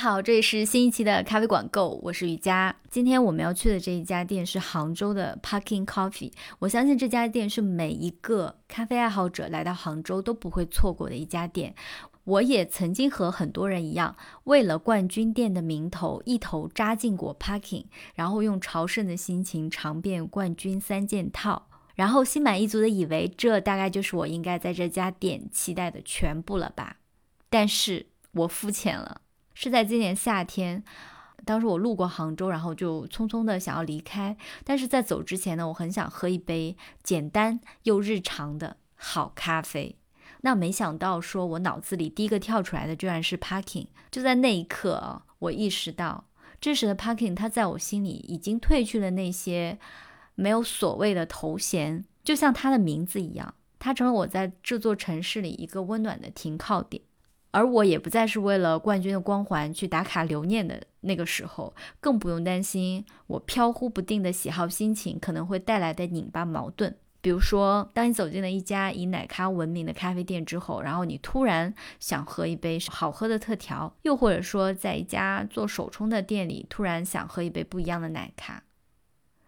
好，这里是新一期的咖啡馆购，我是雨佳。今天我们要去的这一家店是杭州的 Parking Coffee。我相信这家店是每一个咖啡爱好者来到杭州都不会错过的一家店。我也曾经和很多人一样，为了冠军店的名头，一头扎进过 Parking，然后用朝圣的心情尝遍冠军三件套，然后心满意足的以为这大概就是我应该在这家店期待的全部了吧。但是我肤浅了。是在今年夏天，当时我路过杭州，然后就匆匆的想要离开。但是在走之前呢，我很想喝一杯简单又日常的好咖啡。那没想到，说我脑子里第一个跳出来的居然是 Parking。就在那一刻啊，我意识到，真实的 Parking，它在我心里已经褪去了那些没有所谓的头衔，就像它的名字一样，它成了我在这座城市里一个温暖的停靠点。而我也不再是为了冠军的光环去打卡留念的那个时候，更不用担心我飘忽不定的喜好心情可能会带来的拧巴矛盾。比如说，当你走进了一家以奶咖闻名的咖啡店之后，然后你突然想喝一杯好喝的特调，又或者说在一家做手冲的店里突然想喝一杯不一样的奶咖，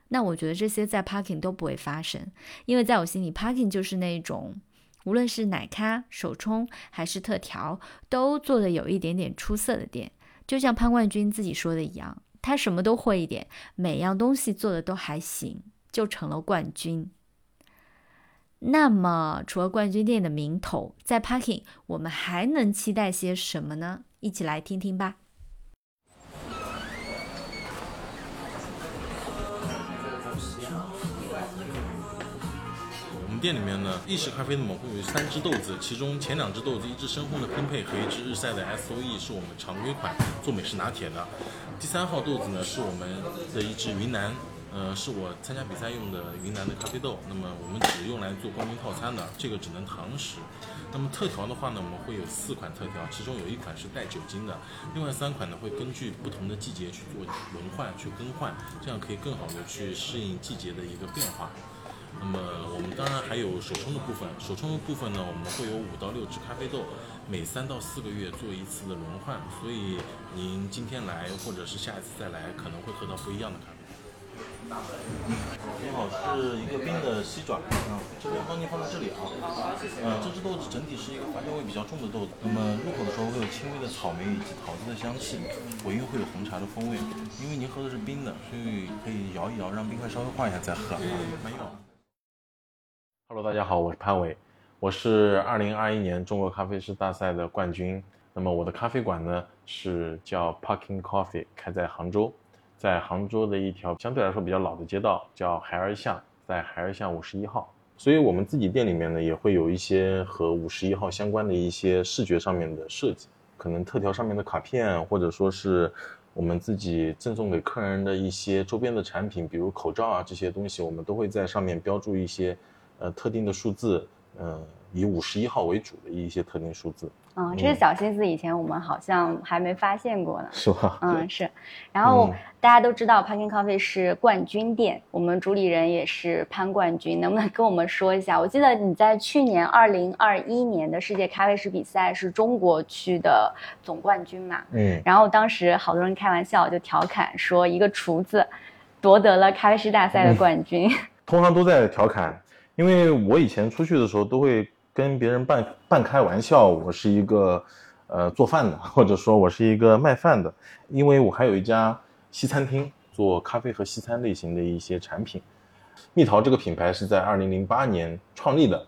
那我觉得这些在 Parking 都不会发生，因为在我心里，Parking 就是那种。无论是奶咖、手冲还是特调，都做的有一点点出色的店。就像潘冠军自己说的一样，他什么都会一点，每样东西做的都还行，就成了冠军。那么，除了冠军店的名头，在 Parking，我们还能期待些什么呢？一起来听听吧。店里面呢，意式咖啡呢会有三只豆子，其中前两只豆子，一只深烘的拼配和一只日晒的 S O E 是我们常规款做美式拿铁的。第三号豆子呢是我们的一只云南，呃，是我参加比赛用的云南的咖啡豆。那么我们只用来做冠军套餐的，这个只能堂食。那么特调的话呢，我们会有四款特调，其中有一款是带酒精的，另外三款呢会根据不同的季节去做轮换去更换，这样可以更好的去适应季节的一个变化。那么我们当然还有手冲的部分，手冲的部分呢，我们会有五到六只咖啡豆，每三到四个月做一次的轮换，所以您今天来或者是下一次再来，可能会喝到不一样的咖啡。您好，是一个冰的西爪，嗯，这边帮您放在这里啊。嗯，这只豆子整体是一个发酵味比较重的豆子，那么入口的时候会有轻微的草莓以及桃子的香气，尾韵会有红茶的风味。因为您喝的是冰的，所以可以摇一摇，让冰块稍微化一下再喝。没有。Hello，大家好，我是潘伟，我是二零二一年中国咖啡师大赛的冠军。那么我的咖啡馆呢是叫 Parking Coffee，开在杭州，在杭州的一条相对来说比较老的街道，叫孩儿巷，在孩儿巷五十一号。所以我们自己店里面呢也会有一些和五十一号相关的一些视觉上面的设计，可能特调上面的卡片，或者说是我们自己赠送给客人的一些周边的产品，比如口罩啊这些东西，我们都会在上面标注一些。呃，特定的数字，呃，以五十一号为主的一些特定数字。嗯，这是小心思以前我们好像还没发现过呢。是吧？嗯，是。然后大家都知道，Parking Coffee 是冠军店，我们主理人也是潘冠军，能不能跟我们说一下？我记得你在去年二零二一年的世界咖啡师比赛是中国区的总冠军嘛？嗯。然后当时好多人开玩笑就调侃说，一个厨子夺得了咖啡师大赛的冠军。通常都在调侃。因为我以前出去的时候都会跟别人半半开玩笑，我是一个呃做饭的，或者说我是一个卖饭的，因为我还有一家西餐厅做咖啡和西餐类型的一些产品。蜜桃这个品牌是在二零零八年创立的，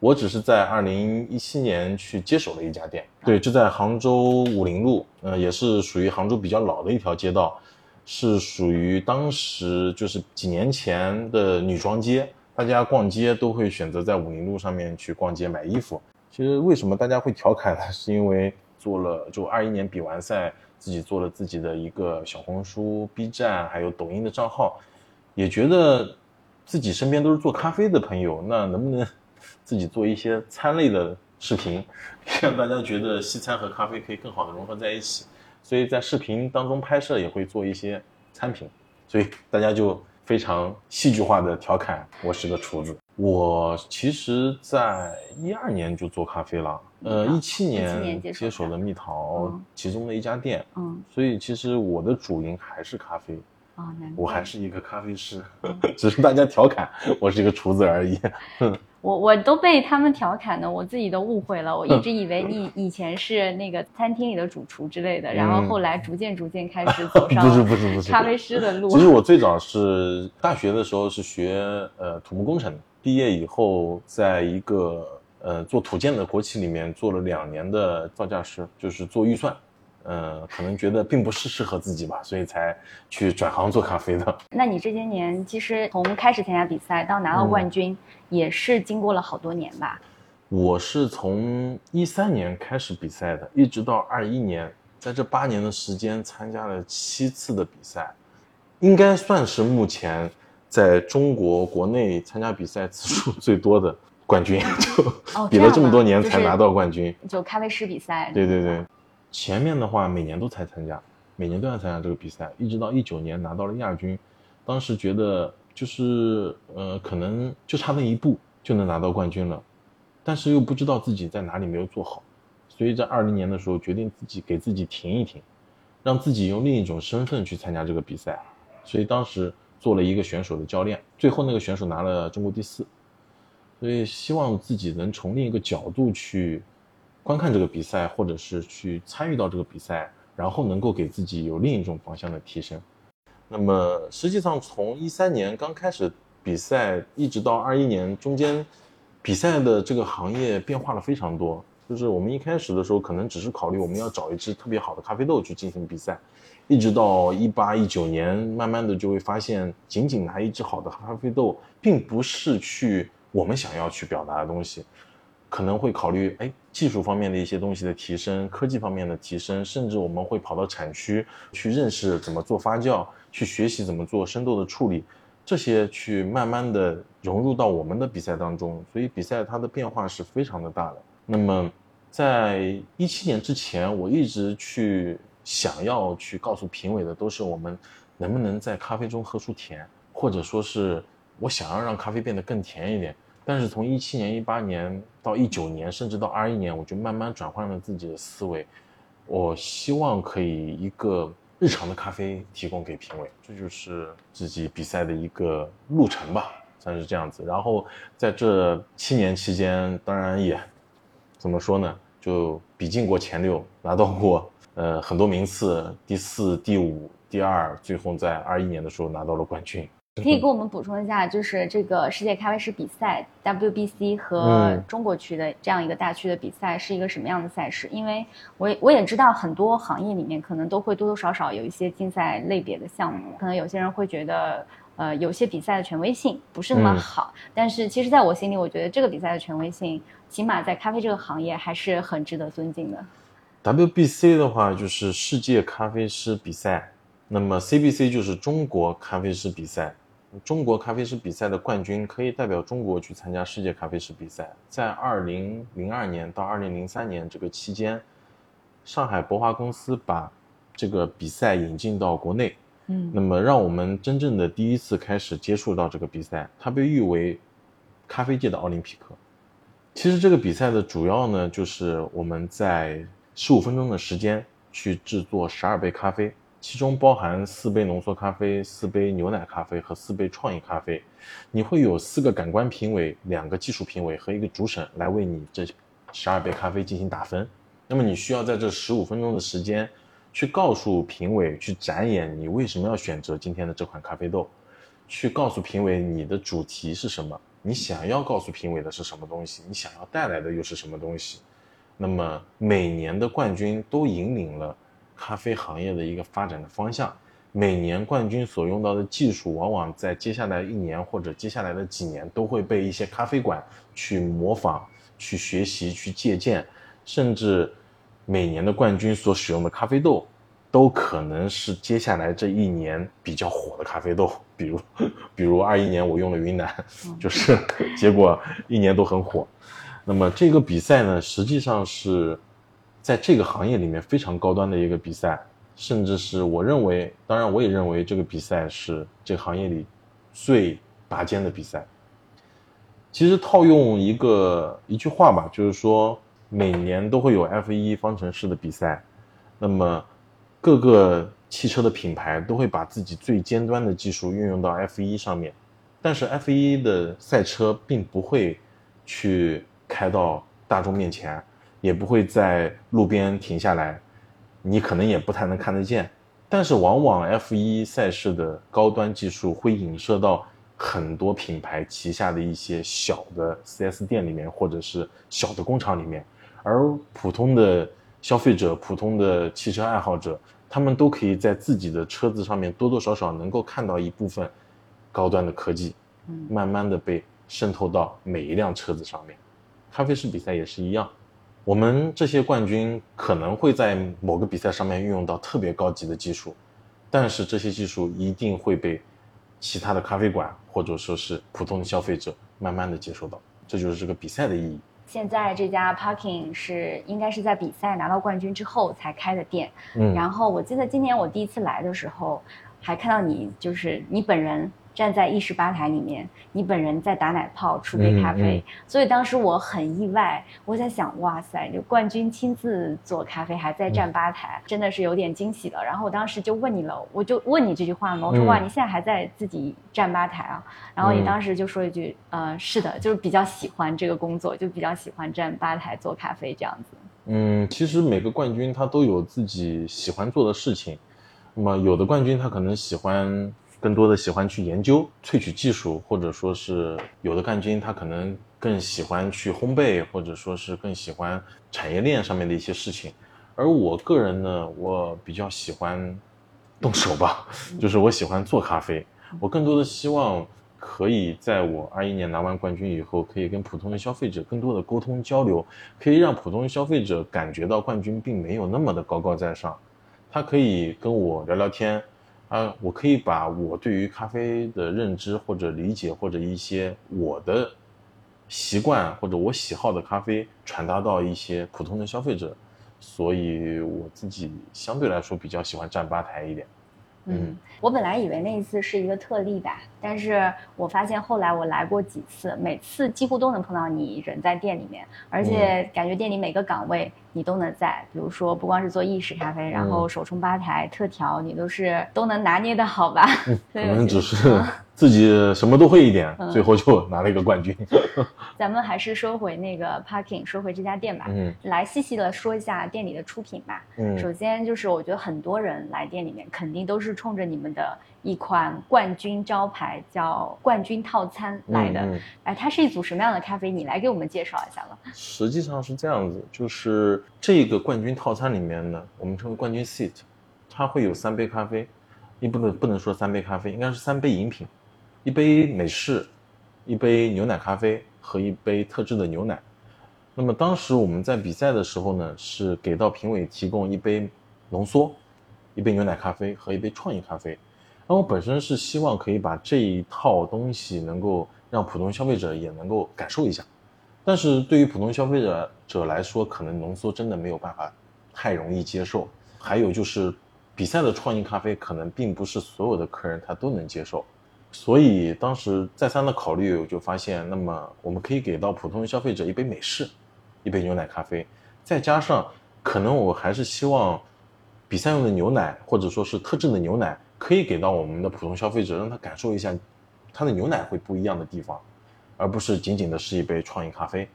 我只是在二零一七年去接手了一家店，对，就在杭州武林路，呃，也是属于杭州比较老的一条街道，是属于当时就是几年前的女装街。大家逛街都会选择在武林路上面去逛街买衣服。其实为什么大家会调侃呢？是因为做了就二一年比完赛，自己做了自己的一个小红书、B 站还有抖音的账号，也觉得自己身边都是做咖啡的朋友，那能不能自己做一些餐类的视频，让大家觉得西餐和咖啡可以更好的融合在一起？所以在视频当中拍摄也会做一些餐品，所以大家就。非常戏剧化的调侃，我是个厨子。我其实，在一二年就做咖啡了，呃，一七年年接手接手了蜜桃嗯其中的一家店，嗯，所以其实我的主营还是咖啡，哦，难怪我还是一个咖啡师，只是大家调侃我是一个厨子而已。我我都被他们调侃的，我自己都误会了。我一直以为你以前是那个餐厅里的主厨之类的，然后后来逐渐逐渐开始 走上嗯不是不是不是咖啡师的路。其实我最早是大学的时候是学呃土木工程，毕业以后在一个呃做土建的国企里面做了两年的造价师，就是做预算，呃，可能觉得并不是适合自己吧，所以才去转行做咖啡的。那你这些年其实从开始参加比赛到拿到冠军，也是经过了好多年吧？我是从一三年开始比赛的，一直到二一年，在这八年的时间参加了七次的比赛，应该算是目前在中国国内参加比赛次数最多的冠军，就哦比了这么多年才拿到冠军。就咖啡师比赛。对对对，前面的话每年都才参加，每年都要参加这个比赛，一直到一九年拿到了亚军，当时觉得就是呃可能就差那一步就能拿到冠军了，但是又不知道自己在哪里没有做好，所以在二零年的时候决定自己给自己停一停，让自己用另一种身份去参加这个比赛，所以当时做了一个选手的教练，最后那个选手拿了中国第四，所以希望自己能从另一个角度去观看这个比赛，或者是去参与到这个比赛，然后能够给自己有另一种方向的提升。那么实际上从一三年刚开始比赛，一直到二一年中间，比赛的这个行业变化了非常多。就是我们一开始的时候，可能只是考虑我们要找一支特别好的咖啡豆去进行比赛，一直到一八一九年，慢慢的就会发现，仅仅拿一支好的咖啡豆，并不是去我们想要去表达的东西，可能会考虑哎技术方面的一些东西的提升，科技方面的提升，甚至我们会跑到产区去认识怎么做发酵，去学习怎么做生豆的处理，这些去慢慢的融入到我们的比赛当中，所以比赛它的变化是非常的大的。那么在一七年之前，我一直去想要去告诉评委的都是我们能不能在咖啡中喝出甜，或者说是我想要让咖啡变得更甜一点。但是从一七年、一八年到一九年，甚至到二一年，我就慢慢转换了自己的思维。我希望可以一个日常的咖啡提供给评委，这就是自己比赛的一个路程吧，算是这样子。然后在这七年期间，当然也怎么说呢，就比进过前六，拿到过呃很多名次，第四、第五、第二，最后在二一年的时候拿到了冠军。可以给我们补充一下，就是这个世界咖啡师比赛 WBC 和嗯中国区的这样一个大区的比赛是一个什么样的赛事？因为我也我也知道很多行业里面可能都会多多少少有一些竞赛类别的项目，可能有些人会觉得。呃，有些比赛的权威性不是那么嗯好，但是其实在我心里，我觉得这个比赛的权威性，起码在咖啡这个行业还是很值得尊敬的。WBC 的话就是世界咖啡师比赛，那么 CBC 就是中国咖啡师比赛。中国咖啡师比赛的冠军可以代表中国去参加世界咖啡师比赛。在二零零二年到二零零三年这个期间，上海博华公司把这个比赛引进到国内，嗯那么让我们真正的第一次开始接触到这个比赛，它被誉为咖啡界的奥林匹克。其实这个比赛的主要呢，就是我们在十五分钟的时间去制作十二杯咖啡，其中包含四杯浓缩咖啡、四杯牛奶咖啡和四杯创意咖啡。你会有四个感官评委、两个技术评委和一个主审来为你这十二杯咖啡进行打分。那么你需要在这十五分钟的时间，去告诉评委，去展演你为什么要选择今天的这款咖啡豆，去告诉评委你的主题是什么，你想要告诉评委的是什么东西，你想要带来的又是什么东西。那么每年的冠军都引领了咖啡行业的一个发展的方向。每年冠军所用到的技术，往往在接下来一年或者接下来的几年，都会被一些咖啡馆去模仿、去学习、去借鉴，甚至每年的冠军所使用的咖啡豆，都可能是接下来这一年比较火的咖啡豆。比如，比如二一年我用了云南，就是结果一年都很火。那么这个比赛呢，实际上是在这个行业里面非常高端的一个比赛，甚至是我认为，当然我也认为这个比赛是这个行业里最拔尖的比赛。其实套用一个一句话吧，就是说每年都会有 F1 方程式的比赛，那么各个汽车的品牌都会把自己最尖端的技术运用到 F1 上面，但是 F1 的赛车并不会去开到大众面前，也不会在路边停下来，你可能也不太能看得见。但是往往 F 一赛事的高端技术会影射到很多品牌旗下的一些小的 4S 店里面，或者是小的工厂里面，而普通的消费者、普通的汽车爱好者，他们都可以在自己的车子上面多多少少能够看到一部分高端的科技，慢慢的被渗透到每一辆车子上面。咖啡师比赛也是一样，我们这些冠军可能会在某个比赛上面运用到特别高级的技术，但是这些技术一定会被其他的咖啡馆或者说是普通的消费者慢慢的接受到，这就是这个比赛的意义。现在这家 Parking 是应该是在比赛拿到冠军之后才开的店，嗯然后我记得今年我第一次来的时候，还看到你就是你本人站在意式吧台里面，你本人在打奶泡出杯咖啡，嗯所以当时我很意外，我在想，哇塞，就冠军亲自做咖啡还在站吧台，真的是有点惊喜了。然后我当时就问你了，我就问你这句话嘛，我说、嗯哇，你现在还在自己站吧台啊？然后你嗯当时就说一句，呃，是的，就是比较喜欢这个工作，就比较喜欢站吧台做咖啡这样子。嗯，其实每个冠军他都有自己喜欢做的事情。那么有的冠军他可能喜欢更多的喜欢去研究萃取技术，或者说是有的冠军他可能更喜欢去烘焙，或者说是更喜欢产业链上面的一些事情。而我个人呢，我比较喜欢动手吧，就是我喜欢做咖啡。我更多的希望可以在我二一年拿完冠军以后，可以跟普通的消费者更多的沟通交流，可以让普通消费者感觉到冠军并没有那么的高高在上，他可以跟我聊聊天，啊，我可以把我对于咖啡的认知或者理解或者一些我的习惯或者我喜好的咖啡传达到一些普通的消费者，所以我自己相对来说比较喜欢站吧台一点。嗯，我本来以为那一次是一个特例吧，但是我发现后来我来过几次，每次几乎都能碰到你人在店里面，而且感觉店里每个岗位你都能在，比如说不光是做意式咖啡，然后手冲吧台、特调，你都是都能拿捏的好吧？可能只是自己什么都会一点，嗯最后就拿了一个冠军。咱们还是说回那个 Parking，说回这家店吧，嗯来细细的说一下店里的出品吧。嗯首先就是我觉得很多人来店里面肯定都是冲着你们的一款冠军招牌叫冠军套餐来的。嗯嗯哎，它是一组什么样的咖啡？你来给我们介绍一下吧。实际上是这样子，就是这个冠军套餐里面呢，我们称为冠军 seat，它会有三杯咖啡，你不能不能说三杯咖啡，应该是三杯饮品，一杯美式，一杯牛奶咖啡和一杯特制的牛奶。那么当时我们在比赛的时候呢，是给到评委提供一杯浓缩，一杯牛奶咖啡和一杯创意咖啡。那我本身是希望可以把这一套东西能够让普通消费者也能够感受一下。但是对于普通消费者者来说，可能浓缩真的没有办法太容易接受。还有就是，比赛的创意咖啡可能并不是所有的客人他都能接受，所以当时再三的考虑，我就发现，那么我们可以给到普通消费者一杯美式，一杯牛奶咖啡，再加上可能我还是希望比赛用的牛奶或者说是特制的牛奶，可以给到我们的普通消费者，让他感受一下它的牛奶会不一样的地方。而不是仅仅的是一杯创意咖啡。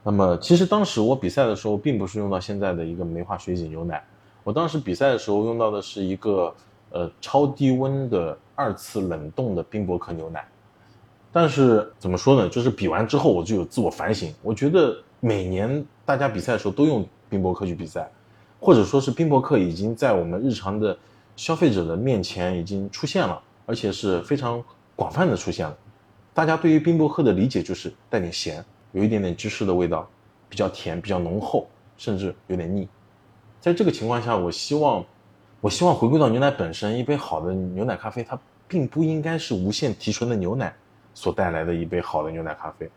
那么，其实当时我比赛的时候，并不是用到现在的一个梅花水解牛奶，我当时比赛的时候用到的是一个呃超低温的二次冷冻的冰博克牛奶。但是怎么说呢？就是比完之后，我就有自我反省，我觉得每年大家比赛的时候都用冰博克去比赛，或者说是冰博克已经在我们日常的消费者的面前已经出现了，而且是非常广泛的出现了。大家对于冰博克的理解就是带点咸，有一点点芝士的味道，比较甜，比较浓厚，甚至有点腻。在这个情况下，我希望，我希望回归到牛奶本身。一杯好的牛奶咖啡，它并不应该是无限提纯的牛奶所带来的一杯好的牛奶咖啡。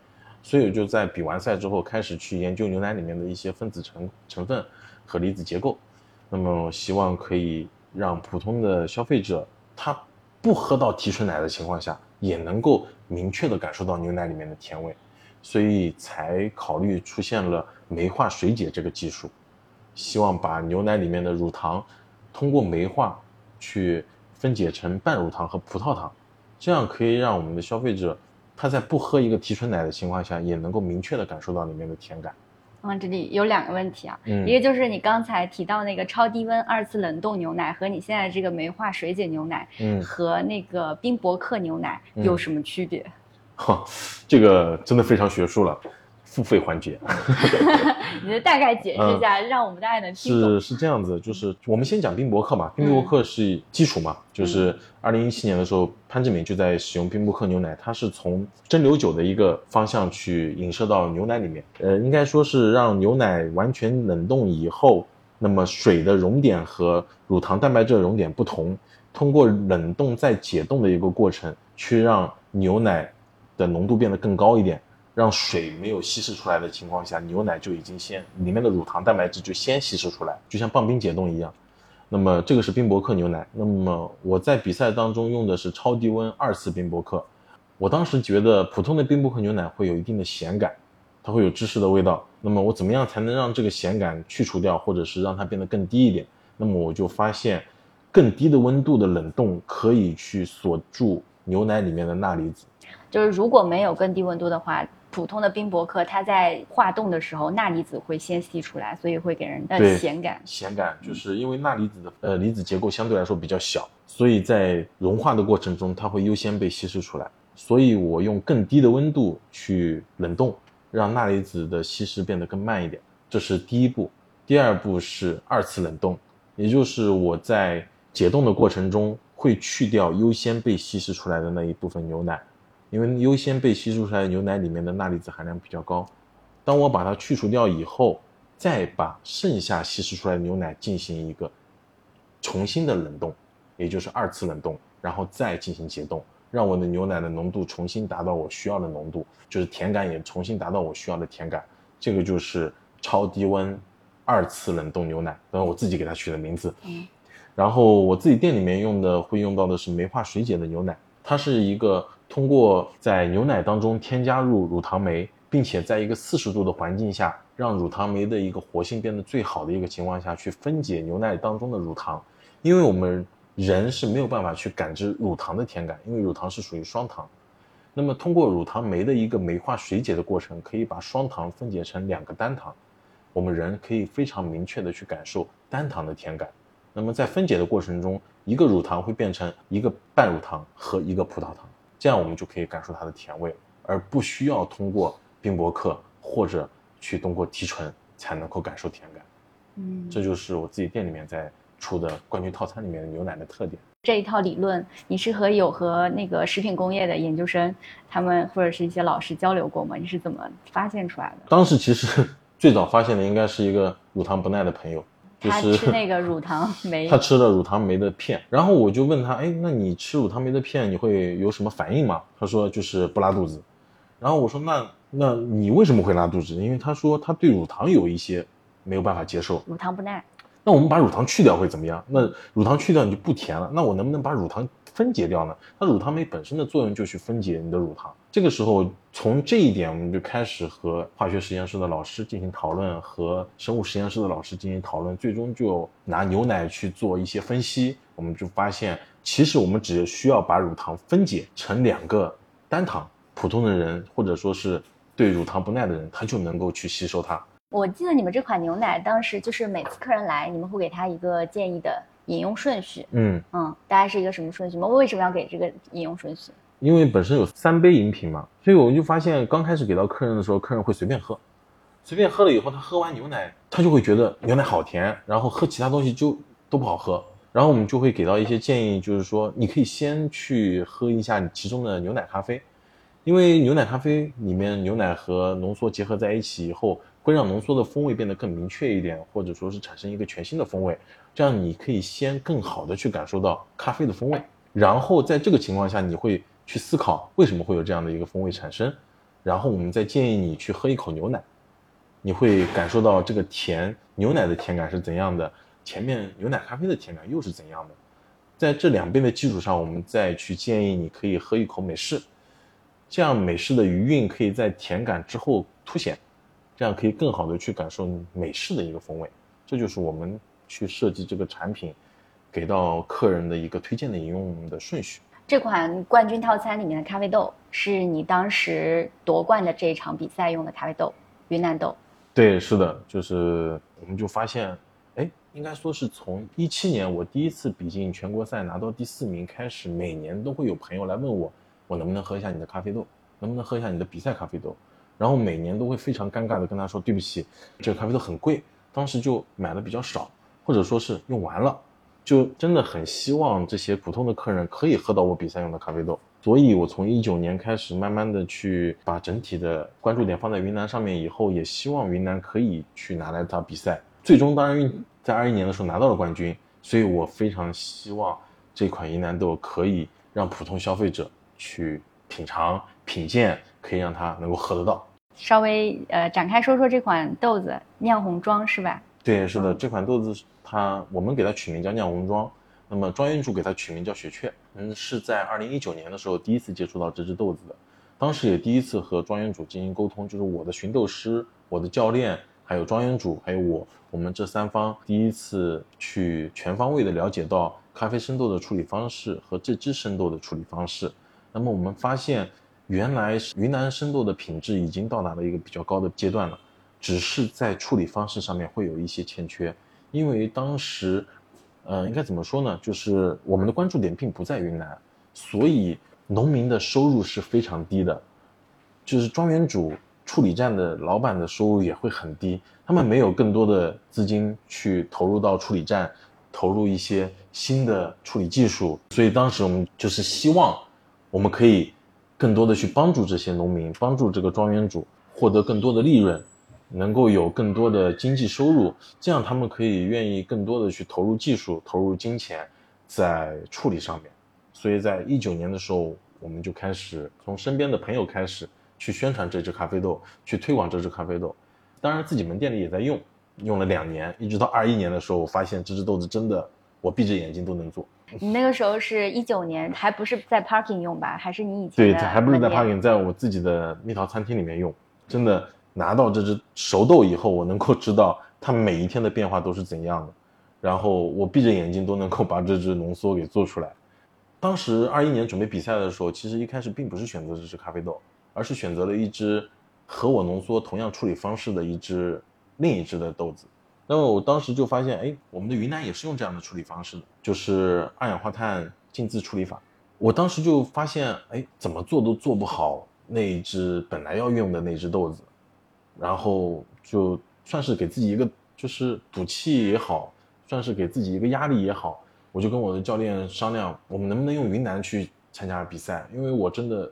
所以我就在比完赛之后，开始去研究牛奶里面的一些分子成成分和离子结构。那么，希望可以让普通的消费者，他不喝到提纯奶的情况下，也能够明确的感受到牛奶里面的甜味，所以才考虑出现了酶化水解这个技术，希望把牛奶里面的乳糖通过酶化去分解成半乳糖和葡萄糖，这样可以让我们的消费者他在不喝一个提纯奶的情况下，也能够明确的感受到里面的甜感。嗯，这里有两个问题啊，嗯一个就是你刚才提到那个超低温二次冷冻牛奶和你现在这个酶化水解牛奶嗯，和那个冰博克牛奶嗯有什么区别？哈，这个真的非常学术了，付费环节。你就大概解释一下，让我们大家能听懂。是是这样子，就是我们先讲冰博客嘛，冰博客是基础嘛，就是二零一七年的时候，潘志敏就在使用冰博克牛奶，它是从蒸馏酒的一个方向去引射到牛奶里面，呃，应该说是让牛奶完全冷冻以后，那么水的熔点和乳糖蛋白质的熔点不同，通过冷冻再解冻的一个过程，去让牛奶的浓度变得更高一点。让水没有稀释出来的情况下，牛奶就已经先里面的乳糖蛋白质就先稀释出来，就像棒冰解冻一样。那么这个是冰博克牛奶。那么我在比赛当中用的是超低温二次冰博克。我当时觉得普通的冰博克牛奶会有一定的咸感，它会有芝士的味道。那么我怎么样才能让这个咸感去除掉，或者是让它变得更低一点？那么我就发现，更低的温度的冷冻可以去锁住牛奶里面的钠离子。就是如果没有更低温度的话，普通的冰博客它在化冻的时候，钠离子会先析出来，所以会给人的对咸感。咸感，就是因为钠离子的呃离子结构相对来说比较小，所以在融化的过程中，它会优先被稀释出来。所以我用更低的温度去冷冻，让钠离子的稀释变得更慢一点，这是第一步。第二步是二次冷冻，也就是我在解冻的过程中会去掉优先被稀释出来的那一部分牛奶，因为优先被吸收出来的牛奶里面的钠离子含量比较高。当我把它去除掉以后，再把剩下稀释出来的牛奶进行一个重新的冷冻，也就是二次冷冻，然后再进行解冻，让我的牛奶的浓度重新达到我需要的浓度，就是甜感也重新达到我需要的甜感。这个就是超低温二次冷冻牛奶，当然我自己给它取的名字。嗯。然后我自己店里面用的会用到的是酶化水解的牛奶，它是一个通过在牛奶当中添加入乳糖酶，并且在一个四十度的环境下，让乳糖酶的一个活性变得最好的一个情况下去分解牛奶当中的乳糖，因为我们人是没有办法去感知乳糖的甜感，因为乳糖是属于双糖。那么通过乳糖酶的一个酶化水解的过程，可以把双糖分解成两个单糖，我们人可以非常明确的去感受单糖的甜感。那么在分解的过程中，一个乳糖会变成一个半乳糖和一个葡萄糖，这样我们就可以感受它的甜味，而不需要通过冰博克或者去通过提纯才能够感受甜感。嗯，这就是我自己店里面在出的冠军套餐里面的牛奶的特点。这一套理论，你是和有和那个食品工业的研究生，他们或者是一些老师交流过吗？你是怎么发现出来的？当时其实 最早发现的应该是一个乳糖不耐的朋友，就他是吃那个乳糖 酶他，吃了乳糖酶的片，然后我就问他，哎，那你吃乳糖酶的片你会有什么反应吗？他说就是不拉肚子。然后我说那那你为什么会拉肚子？因为他说他对乳糖有一些没有办法接受。乳糖不耐。那我们把乳糖去掉会怎么样？那乳糖去掉你就不甜了，那我能不能把乳糖分解掉呢？那乳糖酶本身的作用就去分解你的乳糖。这个时候，从这一点我们就开始和化学实验室的老师进行讨论，和生物实验室的老师进行讨论，最终就拿牛奶去做一些分析。我们就发现，其实我们只需要把乳糖分解成两个单糖，普通的人或者说是对乳糖不耐的人，他就能够去吸收它。我记得你们这款牛奶当时就是每次客人来，你们会给他一个建议的饮用顺序，嗯。嗯，大概是一个什么顺序吗？为什么要给这个饮用顺序？因为本身有三杯饮品嘛，所以我们就发现刚开始给到客人的时候，客人会随便喝，随便喝了以后，他喝完牛奶，他就会觉得牛奶好甜，然后喝其他东西就都不好喝。然后我们就会给到一些建议，就是说你可以先去喝一下你其中的牛奶咖啡，因为牛奶咖啡里面牛奶和浓缩结合在一起以后，会让浓缩的风味变得更明确一点，或者说是产生一个全新的风味。这样你可以先更好的去感受到咖啡的风味，然后在这个情况下，你会去思考为什么会有这样的一个风味产生，然后我们再建议你去喝一口牛奶，你会感受到这个甜牛奶的甜感是怎样的，前面牛奶咖啡的甜感又是怎样的，在这两杯的基础上，我们再去建议你可以喝一口美式，这样美式的余韵可以在甜感之后凸显，这样可以更好的去感受美式的一个风味。这就是我们去设计这个产品，给到客人的一个推荐的饮用的顺序。这款冠军套餐里面的咖啡豆是你当时夺冠的这一场比赛用的咖啡豆，云南豆。对，是的，就是我们就发现，哎，应该说是从一七年我第一次比进全国赛拿到第四名开始，每年都会有朋友来问我，我能不能喝一下你的咖啡豆，能不能喝一下你的比赛咖啡豆，然后每年都会非常尴尬的跟他说，对不起，这个咖啡豆很贵，当时就买的比较少，或者说是用完了。就真的很希望这些普通的客人可以喝到我比赛用的咖啡豆，所以我从一九年开始，慢慢的去把整体的关注点放在云南上面，以后也希望云南可以去拿来打比赛。最终当然在二一年的时候拿到了冠军，所以我非常希望这款云南豆可以让普通消费者去品尝、品鉴，可以让它能够喝得到。稍微呃展开说说这款豆子酿红庄是吧？对，是的，这款豆子。它我们给它取名叫酿红庄，那么庄园主给它取名叫雪雀。嗯，是在二零一九年的时候第一次接触到这只豆子的，当时也第一次和庄园主进行沟通，就是我的寻豆师、我的教练，还有庄园主，还有我，我们这三方第一次去全方位的了解到咖啡生豆的处理方式和这只生豆的处理方式。那么我们发现，原来云南生豆的品质已经到达了一个比较高的阶段了，只是在处理方式上面会有一些欠缺。因为当时，呃，应该怎么说呢？就是我们的关注点并不在云南，所以农民的收入是非常低的，就是庄园主、处理站的老板的收入也会很低，他们没有更多的资金去投入到处理站，投入一些新的处理技术，所以当时我们就是希望，我们可以更多的去帮助这些农民，帮助这个庄园主获得更多的利润。能够有更多的经济收入，这样他们可以愿意更多的去投入技术、投入金钱在处理上面。所以在一九年的时候，我们就开始从身边的朋友开始去宣传这支咖啡豆，去推广这支咖啡豆。当然，自己门店里也在用，用了两年，一直到二一年的时候，我发现这支豆子真的，我闭着眼睛都能做。你那个时候是一九年，还不是在 Parking 用吧？还是你以前对，还不是在 Parking，在我自己的蜜桃餐厅里面用，真的。拿到这只熟豆以后，我能够知道它每一天的变化都是怎样的，然后我闭着眼睛都能够把这只浓缩给做出来。当时二一年准备比赛的时候，其实一开始并不是选择这只咖啡豆，而是选择了一只和我浓缩同样处理方式的一只另一只的豆子。那么我当时就发现，哎，我们的云南也是用这样的处理方式的，就是二氧化碳浸渍处理法。我当时就发现，哎，怎么做都做不好那一只本来要用的那只豆子。然后就算是给自己一个就是赌气也好，算是给自己一个压力也好，我就跟我的教练商量，我们能不能用云南去参加比赛？因为我真的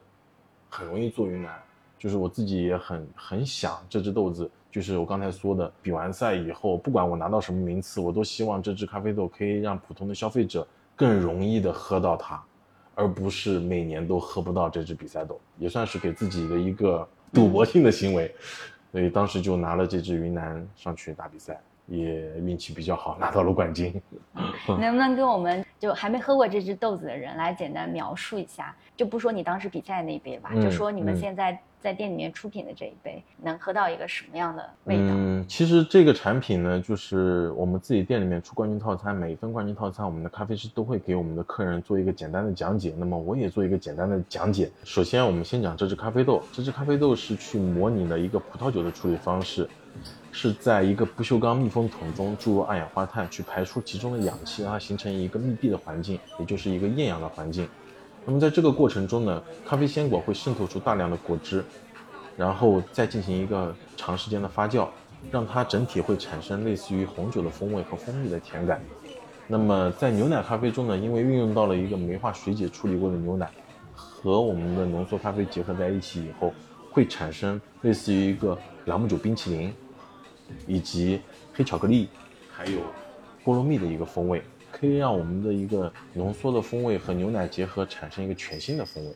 很容易做云南，就是我自己也很很想这只豆子，就是我刚才说的，比完赛以后，不管我拿到什么名次，我都希望这只咖啡豆可以让普通的消费者更容易的喝到它，而不是每年都喝不到这只比赛豆，也算是给自己的一个赌博性的行为。所以当时就拿了这支云南上去打比赛，也运气比较好，拿到了冠军。能不能跟我们就还没喝过这支豆子的人来简单描述一下？就不说你当时比赛那一杯吧，就说你们现在。在店里面出品的这一杯能喝到一个什么样的味道？嗯，其实这个产品呢，就是我们自己店里面出冠军套餐，每一份冠军套餐，我们的咖啡师都会给我们的客人做一个简单的讲解。那么我也做一个简单的讲解。首先，我们先讲这支咖啡豆。这支咖啡豆是去模拟了一个葡萄酒的处理方式，是在一个不锈钢密封桶中注入二氧化碳，去排出其中的氧气，让它形成一个密闭的环境，也就是一个厌氧的环境。那么在这个过程中呢，咖啡鲜果会渗透出大量的果汁，然后再进行一个长时间的发酵，让它整体会产生类似于红酒的风味和蜂蜜的甜感。那么在牛奶咖啡中呢，因为运用到了一个酶化水解处理过的牛奶，和我们的浓缩咖啡结合在一起以后，会产生类似于一个朗姆酒冰淇淋，以及黑巧克力，还有菠萝蜜的一个风味。可以让我们的一个浓缩的风味和牛奶结合，产生一个全新的风味。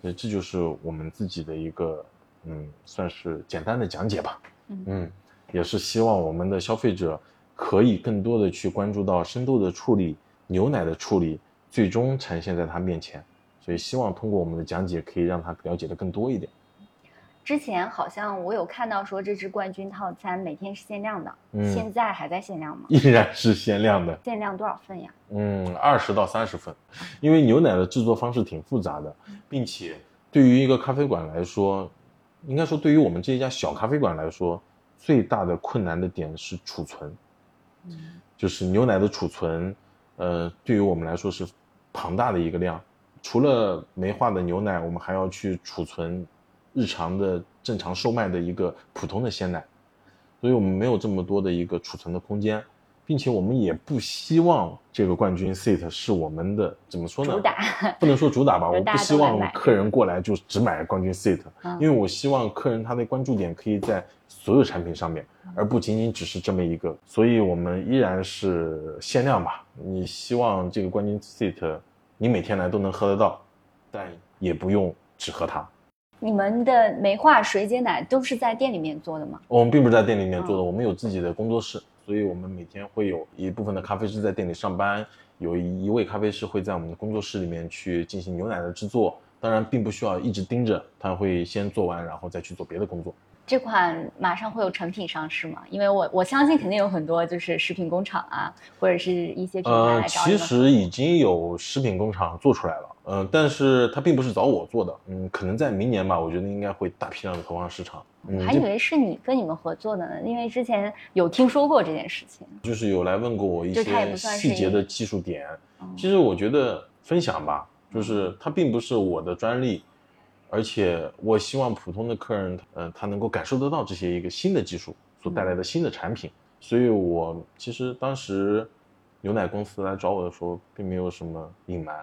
所以这就是我们自己的一个，嗯，算是简单的讲解吧。嗯，也是希望我们的消费者可以更多的去关注到深度的处理、牛奶的处理，最终呈现在他面前。所以希望通过我们的讲解，可以让他了解的更多一点。之前好像我有看到说这支冠军套餐每天是限量的，嗯现在还在限量吗？依然是限量的，限量多少份呀？嗯，二十到三十份，因为牛奶的制作方式挺复杂的，并且对于一个咖啡馆来说，应该说对于我们这一家小咖啡馆来说，最大的困难的点是储存，嗯就是牛奶的储存，呃，对于我们来说是庞大的一个量。除了没化的牛奶，我们还要去储存日常的正常售卖的一个普通的鲜奶，所以我们没有这么多的一个储存的空间，并且我们也不希望这个冠军 seat 是我们的怎么说呢？主打 不能说主打吧，我不希望客人过来就只买冠军 seat，、嗯因为我希望客人他的关注点可以在所有产品上面，而不仅仅只是这么一个。所以我们依然是限量吧。你希望这个冠军 seat 你每天来都能喝得到，但也不用只喝它。你们的梅化水解奶都是在店里面做的吗？我们并不是在店里面做的，嗯我们有自己的工作室，所以我们每天会有一部分的咖啡师在店里上班，有一位咖啡师会在我们的工作室里面去进行牛奶的制作。当然，并不需要一直盯着，他会先做完，然后再去做别的工作。这款马上会有成品上市吗？因为我我相信肯定有很多就是食品工厂啊，或者是一些品牌呃，来找呃其实已经有食品工厂做出来了，嗯、但是它并不是找我做的，嗯，可能在明年吧，我觉得应该会大批量的投放市场。嗯，还以为是你跟你们合作的呢，因为之前有听说过这件事情。就是有来问过我一些细节的技术点。嗯其实我觉得分享吧，就是它并不是我的专利，而且我希望普通的客人，呃，他能够感受得到这些一个新的技术所带来的新的产品。所以我其实当时牛奶公司来找我的时候，并没有什么隐瞒，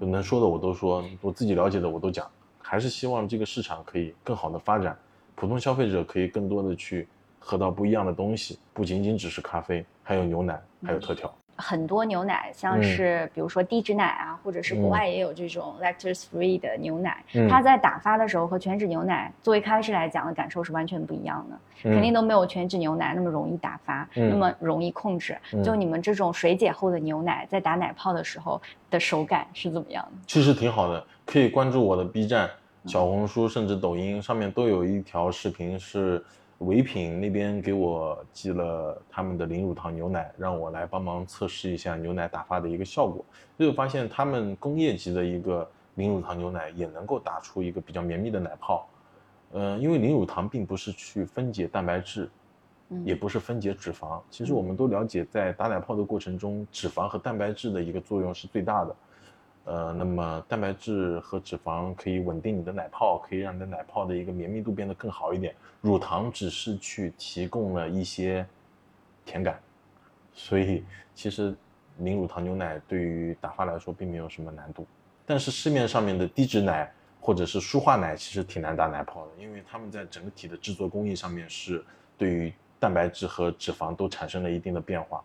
就能说的我都说，我自己了解的我都讲，还是希望这个市场可以更好的发展，普通消费者可以更多的去喝到不一样的东西，不仅仅只是咖啡，还有牛奶，还有特调。很多牛奶，像嗯。是比如说低脂奶啊，或者是国外也有这种 lactose free 的牛奶，嗯。它在打发的时候和全脂牛奶作为咖啡师来讲的感受是完全不一样的，肯定都没有全脂牛奶那么容易打发，嗯。那么容易控制。嗯。就你们这种水解后的牛奶，在打奶泡的时候的手感是怎么样的？其实挺好的，可以关注我的 B 站、小红书，甚至抖音上面都有一条视频是唯品那边给我寄了他们的零乳糖牛奶，让我来帮忙测试一下牛奶打发的一个效果。最后发现他们工业级的一个零乳糖牛奶也能够打出一个比较绵密的奶泡。呃，因为零乳糖并不是去分解蛋白质，嗯也不是分解脂肪。其实我们都了解，在打奶泡的过程中，脂肪和蛋白质的一个作用是最大的。呃，那么蛋白质和脂肪可以稳定你的奶泡，可以让你的奶泡的一个绵密度变得更好一点。乳糖只是去提供了一些甜感，所以其实零乳糖牛奶对于打发来说并没有什么难度。但是市面上面的低脂奶或者是舒化奶其实挺难打奶泡的，因为它们在整体的制作工艺上面是对于蛋白质和脂肪都产生了一定的变化。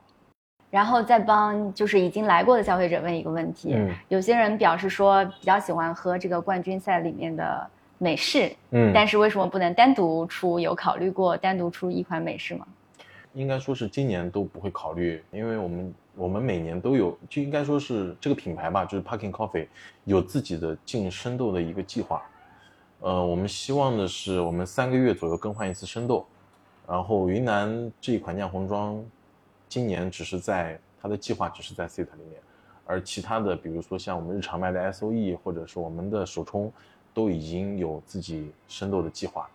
然后再帮就是已经来过的消费者问一个问题，嗯有些人表示说比较喜欢喝这个冠军赛里面的美式，嗯但是为什么不能单独出？有考虑过单独出一款美式吗？应该说是今年都不会考虑，因为我们我们每年都有，就应该说是这个品牌吧，就是 Parking Coffee 有自己的进生豆的一个计划。呃，我们希望的是我们三个月左右更换一次生豆，然后云南这一款酿红庄，今年只是在它的计划只是在 set 里面，而其他的比如说像我们日常卖的 SOE 或者是我们的首冲，都已经有自己生豆的计划。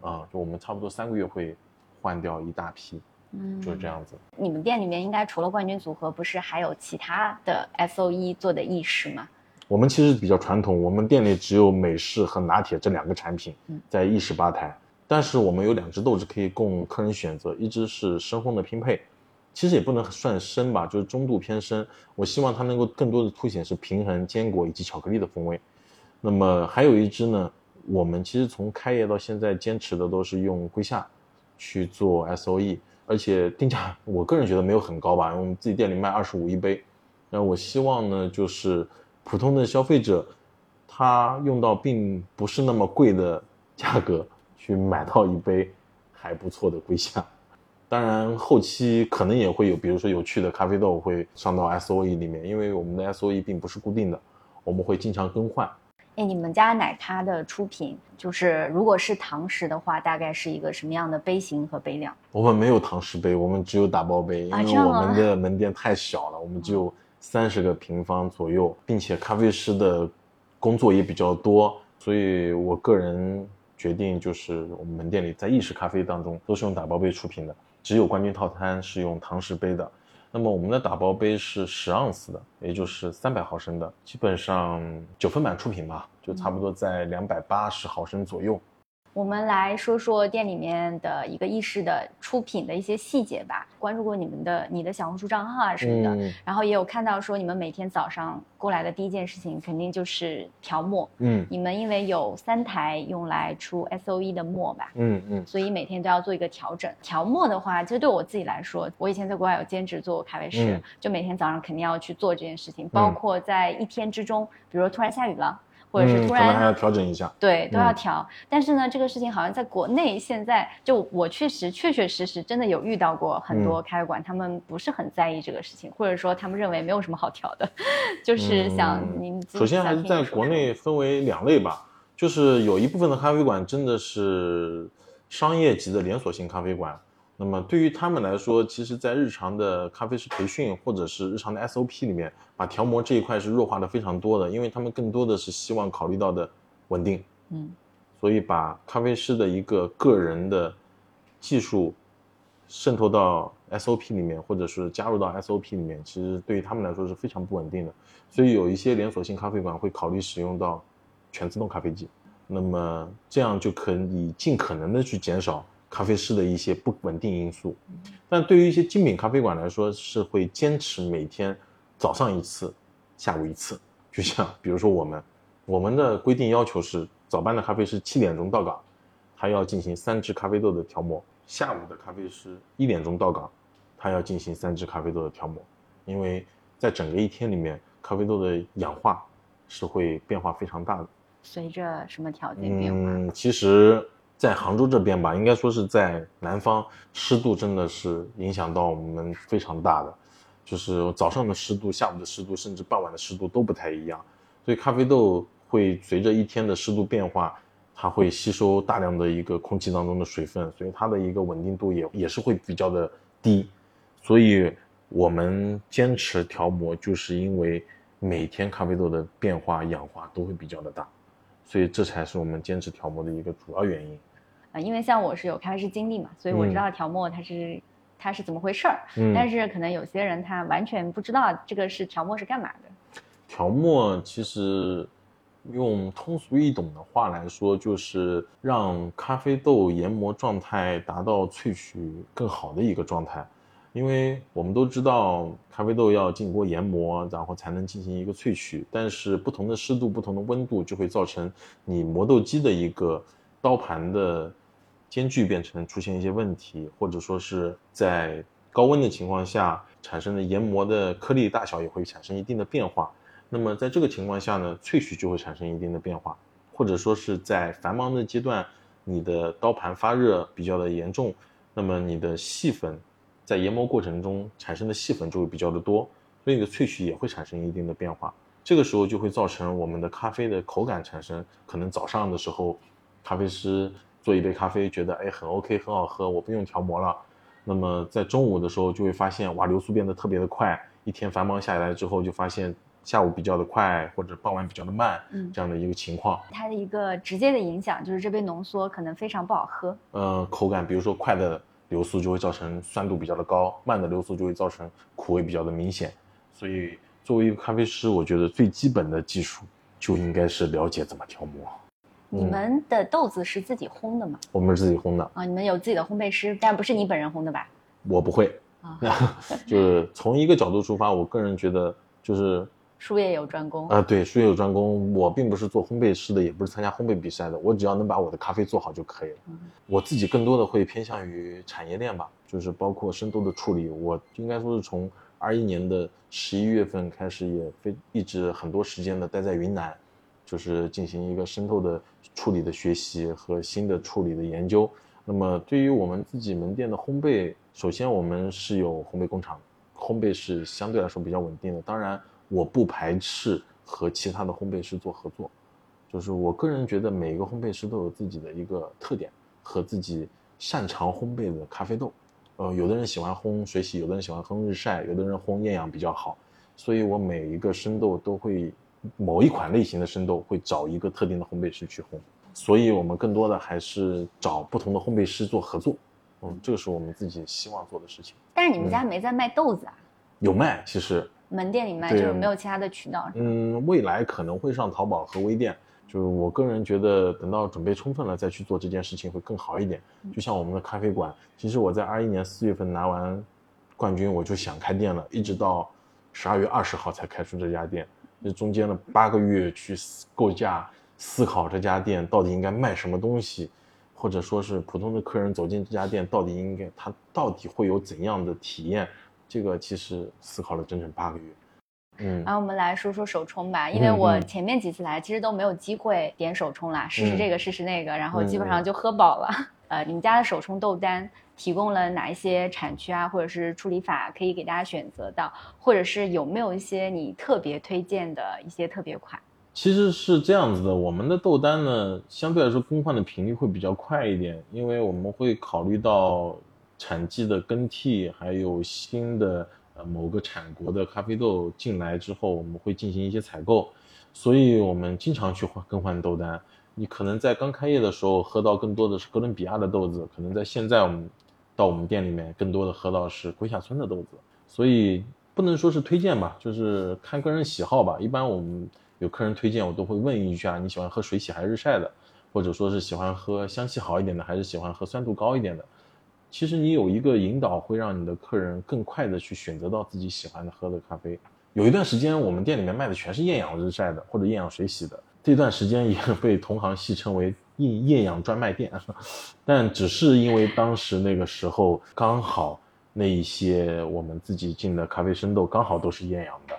啊、就我们差不多三个月会换掉一大批，嗯就是这样子。你们店里面应该除了冠军组合，不是还有其他的 SOE 做的意式吗？我们其实比较传统，我们店里只有美式和拿铁这两个产品嗯在意式吧台，但是我们有两只豆子可以供客人选择，一只是深烘的拼配，其实也不能算深吧，就是中度偏深。我希望它能够更多的凸显是平衡坚果以及巧克力的风味。那么还有一支呢，我们其实从开业到现在坚持的都是用龟夏去做 SOE，而且定价我个人觉得没有很高吧，我们自己店里卖二十五一杯。那我希望呢，就是普通的消费者，他用到并不是那么贵的价格去买到一杯还不错的龟夏。当然，后期可能也会有，比如说有趣的咖啡豆会上到 SOE 里面，因为我们的 SOE 并不是固定的，我们会经常更换。哎，你们家奶咖的出品，就是如果是堂食的话，大概是一个什么样的杯型和杯量？我们没有堂食杯，我们只有打包杯，因啊为我们的门店太小了，我们只有三十个平方左右，并且咖啡师的工作也比较多，所以我个人决定就是我们门店里在意式咖啡当中都是用打包杯出品的，只有冠军套餐是用堂食杯的。那么我们的打包杯是十盎司的，也就是三百毫升的，基本上九分满出品吧，就差不多在两百八十毫升左右。我们来说说店里面的一个意式的出品的一些细节吧。关注过你们的你的小红书账号啊什么的，嗯然后也有看到说你们每天早上过来的第一件事情肯定就是调墨。嗯你们因为有三台用来出 S O E 的墨吧，嗯嗯所以每天都要做一个调整。调墨的话，其实对我自己来说，我以前在国外有兼职做咖啡师，嗯就每天早上肯定要去做这件事情，包括在一天之中，比如说突然下雨了，或者是突然、嗯可能还要调整一下。对，都要嗯调。但是呢，这个事情好像在国内现在，就我确实确确实实真的有遇到过很嗯多咖啡馆，他们不是很在意这个事情，或者说他们认为没有什么好调的，就是想嗯您首先还是在国内分为两类吧，就是有一部分的咖啡馆真的是商业级的连锁性咖啡馆。那么对于他们来说，其实，在日常的咖啡师培训或者是日常的 SOP 里面，把调模这一块是弱化的非常多的，因为他们更多的是希望考虑到的稳定，嗯，所以把咖啡师的一个个人的技术渗透到 SOP 里面，或者是加入到 SOP 里面，其实对于他们来说是非常不稳定的。所以有一些连锁性咖啡馆会考虑使用到全自动咖啡机，那么这样就可以尽可能的去减少咖啡师的一些不稳定因素。但对于一些精品咖啡馆来说，是会坚持每天早上一次，下午一次。就像比如说我们，我们的规定要求是早班的咖啡师七点钟到岗，他要进行三支咖啡豆的调磨；下午的咖啡师一点钟到岗，他要进行三支咖啡豆的调磨。因为在整个一天里面，咖啡豆的氧化是会变化非常大的。随着什么条件变化？嗯，其实，在杭州这边吧，应该说是在南方，湿度真的是影响到我们非常大的，就是早上的湿度、下午的湿度，甚至傍晚的湿度都不太一样，所以咖啡豆会随着一天的湿度变化，它会吸收大量的一个空气当中的水分，所以它的一个稳定度也也是会比较的低，所以我们坚持调模，就是因为每天咖啡豆的变化氧化都会比较的大。所以这才是我们坚持调模的一个主要原因。啊，因为像我是有咖啡师经历嘛，所以我嗯知道调墨它是、它是怎么回事儿。嗯但是可能有些人他完全不知道这个是调墨是干嘛的。调墨其实用通俗易懂的话来说，就是让咖啡豆研磨状态达到萃取更好的一个状态。因为我们都知道，咖啡豆要经过研磨，然后才能进行一个萃取。但是不同的湿度、不同的温度，就会造成你磨豆机的一个刀盘的间距变成出现一些问题，或者说是在高温的情况下产生的研磨的颗粒大小也会产生一定的变化。那么在这个情况下呢，萃取就会产生一定的变化，或者说是在繁忙的阶段，你的刀盘发热比较的严重，那么你的细粉在研磨过程中产生的细粉就会比较的多，所以你的萃取也会产生一定的变化。这个时候就会造成我们的咖啡的口感产生，可能早上的时候，咖啡师做一杯咖啡觉得哎很 OK 很好喝，我不用调磨了。那么在中午的时候就会发现哇流速变得特别的快，一天繁忙下来之后就发现下午比较的快或者傍晚比较的慢，嗯这样的一个情况。它的一个直接的影响就是这杯浓缩可能非常不好喝。呃，口感比如说快的流速就会造成酸度比较的高，慢的流速就会造成苦味比较的明显。所以作为一个咖啡师，我觉得最基本的技术就应该是了解怎么调磨。你们的豆子是自己烘的吗？我们是自己烘的，啊，你们有自己的烘焙师，但不是你本人烘的吧？我不会。啊，就是从一个角度出发，我个人觉得就是 术业有专攻。啊、对，术业有专攻。我并不是做烘焙师的，也不是参加烘焙比赛的，我只要能把我的咖啡做好就可以了。嗯我自己更多的会偏向于产业链吧，就是包括生豆的处理。我应该说是从二一年的十一月份开始，也非一直很多时间的待在云南，就是进行一个生豆的处理的学习和新的处理的研究。那么对于我们自己门店的烘焙，首先我们是有烘焙工厂，烘焙是相对来说比较稳定的。当然，我不排斥和其他的烘焙师做合作。就是我个人觉得每一个烘焙师都有自己的一个特点和自己擅长烘焙的咖啡豆。呃，有的人喜欢烘水洗，有的人喜欢烘日晒，有的人烘艳阳比较好。所以我每一个生豆都会某一款类型的生豆会找一个特定的烘焙师去烘。所以我们更多的还是找不同的烘焙师做合作。嗯，这个是我们自己希望做的事情。但是你们家没在卖豆子啊？有卖，其实门店里卖，就是没有其他的渠道。嗯，未来可能会上淘宝和微店。就是我个人觉得，等到准备充分了再去做这件事情会更好一点。就像我们的咖啡馆，其实我在二一年四月份拿完冠军，我就想开店了，一直到十二月二十号才开出这家店。这中间的八个月去思构架、思考这家店到底应该卖什么东西，或者说是普通的客人走进这家店到底应该他到底会有怎样的体验，这个其实思考了整整八个月。嗯然后我们来说说手冲吧，因为我前面几次来其实都没有机会点手冲啦，试试嗯这个试试那个，然后基本嗯上就喝饱了。呃，你们家的手冲豆单提供了哪一些产区啊，或者是处理法可以给大家选择到，或者是有没有一些你特别推荐的一些特别款？其实是这样子的，我们的豆单呢，相对来说更换的频率会比较快一点，因为我们会考虑到产季的更替，还有新的呃某个产国的咖啡豆进来之后，我们会进行一些采购，所以我们经常去换更换豆单。你可能在刚开业的时候喝到更多的是哥伦比亚的豆子，可能在现在我们到我们店里面更多的喝到是龟下村的豆子，所以不能说是推荐吧，就是看个人喜好吧。一般我们有客人推荐，我都会问一句啊，你喜欢喝水洗还是日晒的，或者说是喜欢喝香气好一点的，还是喜欢喝酸度高一点的。其实你有一个引导，会让你的客人更快的去选择到自己喜欢的喝的咖啡。有一段时间，我们店里面卖的全是厌氧日晒的或者厌氧水洗的，这段时间也被同行戏称为“厌厌氧专卖店”，但只是因为当时那个时候刚好那一些我们自己进的咖啡生豆刚好都是厌氧的，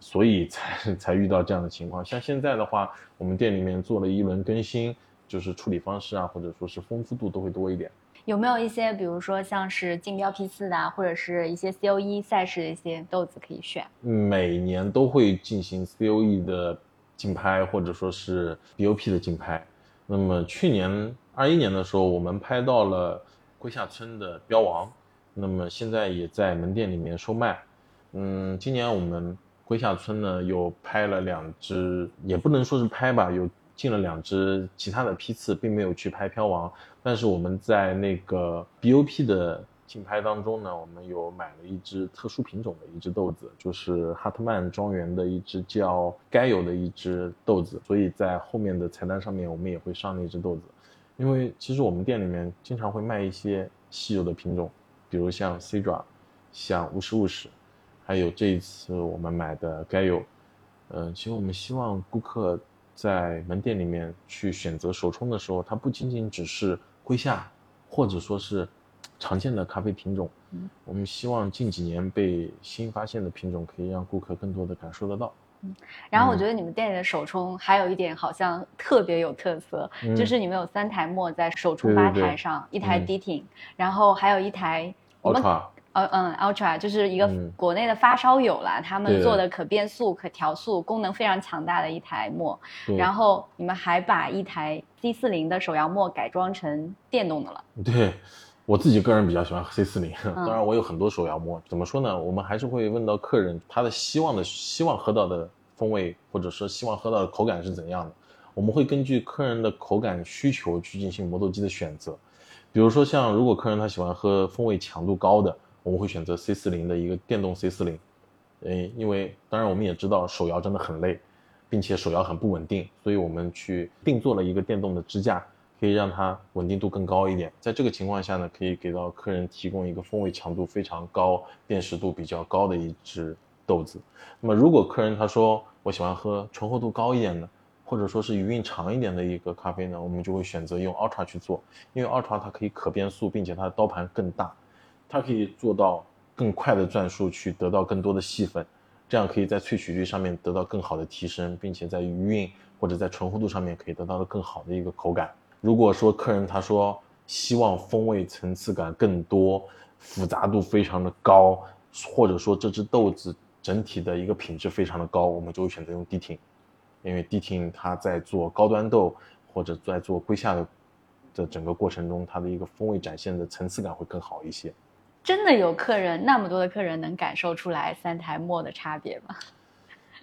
所以才才遇到这样的情况。像现在的话，我们店里面做了一轮更新，就是处理方式啊，或者说是丰富度都会多一点。有没有一些，比如说像是竞标批次的啊，或者是一些 COE 赛事的一些豆子可以选？每年都会进行 COE 的竞拍，或者说是 BOP 的竞拍。那么去年二一年的时候，我们拍到了龟下村的标王，那么现在也在门店里面售卖。嗯，今年我们龟下村呢又拍了两只，也不能说是拍吧，有进了两只其他的批次，并没有去拍标王。但是我们在那个 BOP 的竞拍当中呢，我们有买了一只特殊品种的一只豆子，就是哈特曼庄园的一只叫该有的一只豆子，所以在后面的菜单上面我们也会上那只豆子。因为其实我们店里面经常会卖一些稀有的品种，比如像 C 爪，像乌石乌石，还有这一次我们买的该有。嗯、其实我们希望顾客在门店里面去选择手冲的时候，它不仅仅只是龟下，或者说是常见的咖啡品种。嗯，我们希望近几年被新发现的品种可以让顾客更多的感受得到。嗯然后我觉得你们店里的手冲还有一点好像特别有特色，嗯就是你们有三台磨在手冲吧对对对台上，一台嗯 Diting，、然后还有一台我们 Ultra，呃嗯 Ultra，就是一个嗯国内的发烧友啦，他们做的可变速、可调速，功能非常强大的一台磨。然后你们还把一台 C 四零的手摇磨改装成电动的了。对我自己个人比较喜欢 C 四零，嗯当然我有很多手摇磨。怎么说呢？我们还是会问到客人他的希望的希望喝到的风味，或者说希望喝到的口感是怎样的。我们会根据客人的口感需求去进行磨豆机的选择。比如说像如果客人他喜欢喝风味强度高的，我们会选择 C 四零的一个电动 C 四零。嗯，因为当然我们也知道手摇真的很累，并且手摇很不稳定，所以我们去定做了一个电动的支架，可以让它稳定度更高一点。在这个情况下呢，可以给到客人提供一个风味强度非常高、辨识度比较高的一支豆子。那么如果客人他说我喜欢喝醇厚度高一点的，或者说是余韵长一点的一个咖啡呢，我们就会选择用 Ultra 去做，因为 Ultra 它可以可变速，并且它的刀盘更大，它可以做到更快的转速去得到更多的细粉，这样可以在萃取率上面得到更好的提升，并且在余韵或者在醇厚度上面可以得到的更好的一个口感。如果说客人他说希望风味层次感更多，复杂度非常的高，或者说这只豆子整体的一个品质非常的高，我们就会选择用低挺，因为低挺它在做高端豆或者在做归下的的整个过程中，它的一个风味展现的层次感会更好一些。真的有客人那么多的客人能感受出来三台墨的差别吗？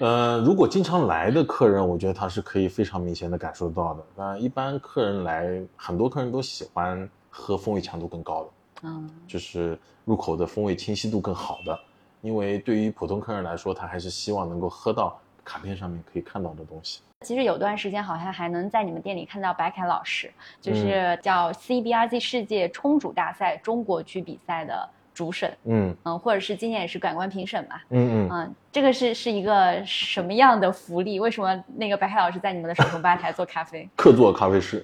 呃，如果经常来的客人，我觉得他是可以非常明显的感受到的。那一般客人来，很多客人都喜欢喝风味强度更高的，嗯，就是入口的风味清晰度更好的。因为对于普通客人来说，他还是希望能够喝到卡片上面可以看到的东西。其实有段时间好像还能在你们店里看到白凯老师，就是叫 CBRZ 世界冲煮大赛中国区比赛的主审，嗯嗯，或者是今年也是感官评审嘛，嗯嗯，嗯，这个是是一个什么样的福利？为什么那个白凯老师在你们的手工吧台做咖啡？客座咖啡师。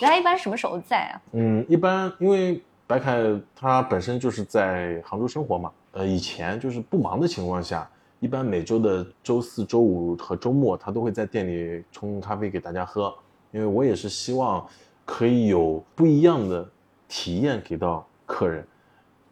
人家一般什么时候在啊？嗯，一般因为白凯他本身就是在杭州生活嘛，呃，以前就是不忙的情况下，一般每周的周四周五和周末，他都会在店里冲咖啡给大家喝。因为我也是希望可以有不一样的体验给到客人，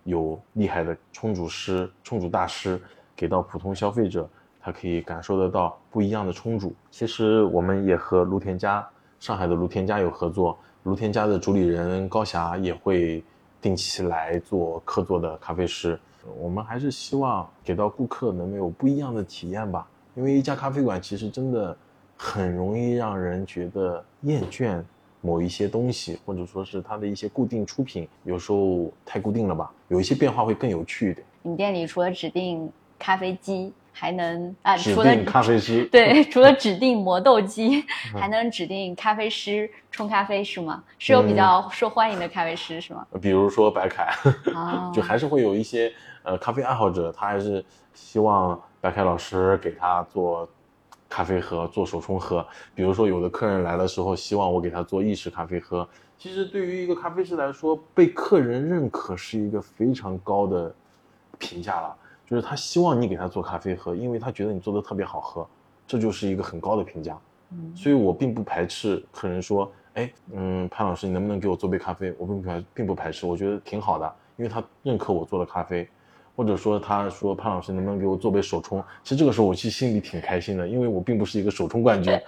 有厉害的冲煮师、冲煮大师给到普通消费者，他可以感受得到不一样的冲煮。其实我们也和卢田家、上海的卢田家有合作，卢田家的主理人高霞也会定期来做客座的咖啡师。我们还是希望给到顾客能有不一样的体验吧，因为一家咖啡馆其实真的很容易让人觉得厌倦某一些东西，或者说是它的一些固定出品，有时候太固定了吧，有一些变化会更有趣一点。你们店里除了指定咖啡机，还能啊，指除了定咖啡师，对，除了指定磨豆机，还能指定咖啡师冲咖啡是吗？是有比较受欢迎的咖啡师是吗？比如说白凯，哦，就还是会有一些呃咖啡爱好者，他还是希望白凯老师给他做咖啡喝，做手冲喝。比如说有的客人来的时候，希望我给他做意式咖啡喝。其实对于一个咖啡师来说，被客人认可是一个非常高的评价了，就是他希望你给他做咖啡喝，因为他觉得你做的特别好喝，这就是一个很高的评价。嗯所以我并不排斥客人说，哎，嗯，潘老师，你能不能给我做杯咖啡？我并不排，并不排斥，我觉得挺好的，因为他认可我做的咖啡，或者说他说潘老师能不能给我做杯手冲？其实这个时候我其实心里挺开心的，因为我并不是一个手冲冠军，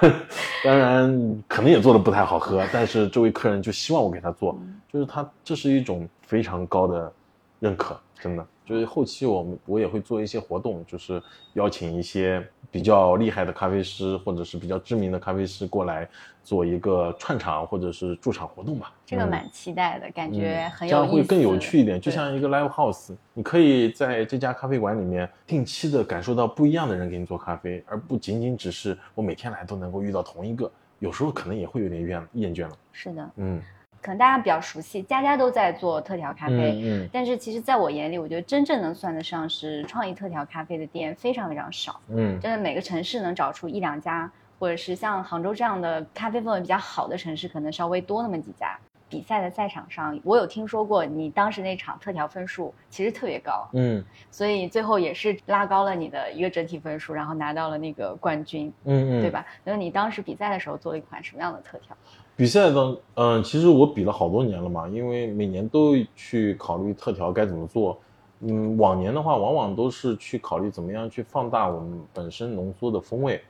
当然可能也做的不太好喝，但是这位客人就希望我给他做，就是他这是一种非常高的认可，真的。就是后期我们我也会做一些活动，就是邀请一些比较厉害的咖啡师或者是比较知名的咖啡师过来做一个串场或者是驻场活动吧。嗯这个蛮期待的，感觉嗯很有这样会更有趣一点，就像一个 live house，你可以在这家咖啡馆里面定期的感受到不一样的人给你做咖啡，而不仅仅只是我每天来都能够遇到同一个，有时候可能也会有点厌厌倦了。是的，嗯，可能大家比较熟悉，家家都在做特调咖啡。嗯但是其实，在我眼里，我觉得真正能算得上是创意特调咖啡的店非常非常少。嗯真的每个城市能找出一两家，或者是像杭州这样的咖啡氛围比较好的城市，可能稍微多那么几家。比赛的赛场上，我有听说过你当时那场特调分数其实特别高，嗯所以最后也是拉高了你的一个整体分数，然后拿到了那个冠军，嗯嗯，对？吧？那你当时比赛的时候做了一款什么样的特调？比赛的嗯、其实我比了好多年了嘛，因为每年都去考虑特调该怎么做。嗯，往年的话，往往都是去考虑怎么样去放大我们本身浓缩的风味。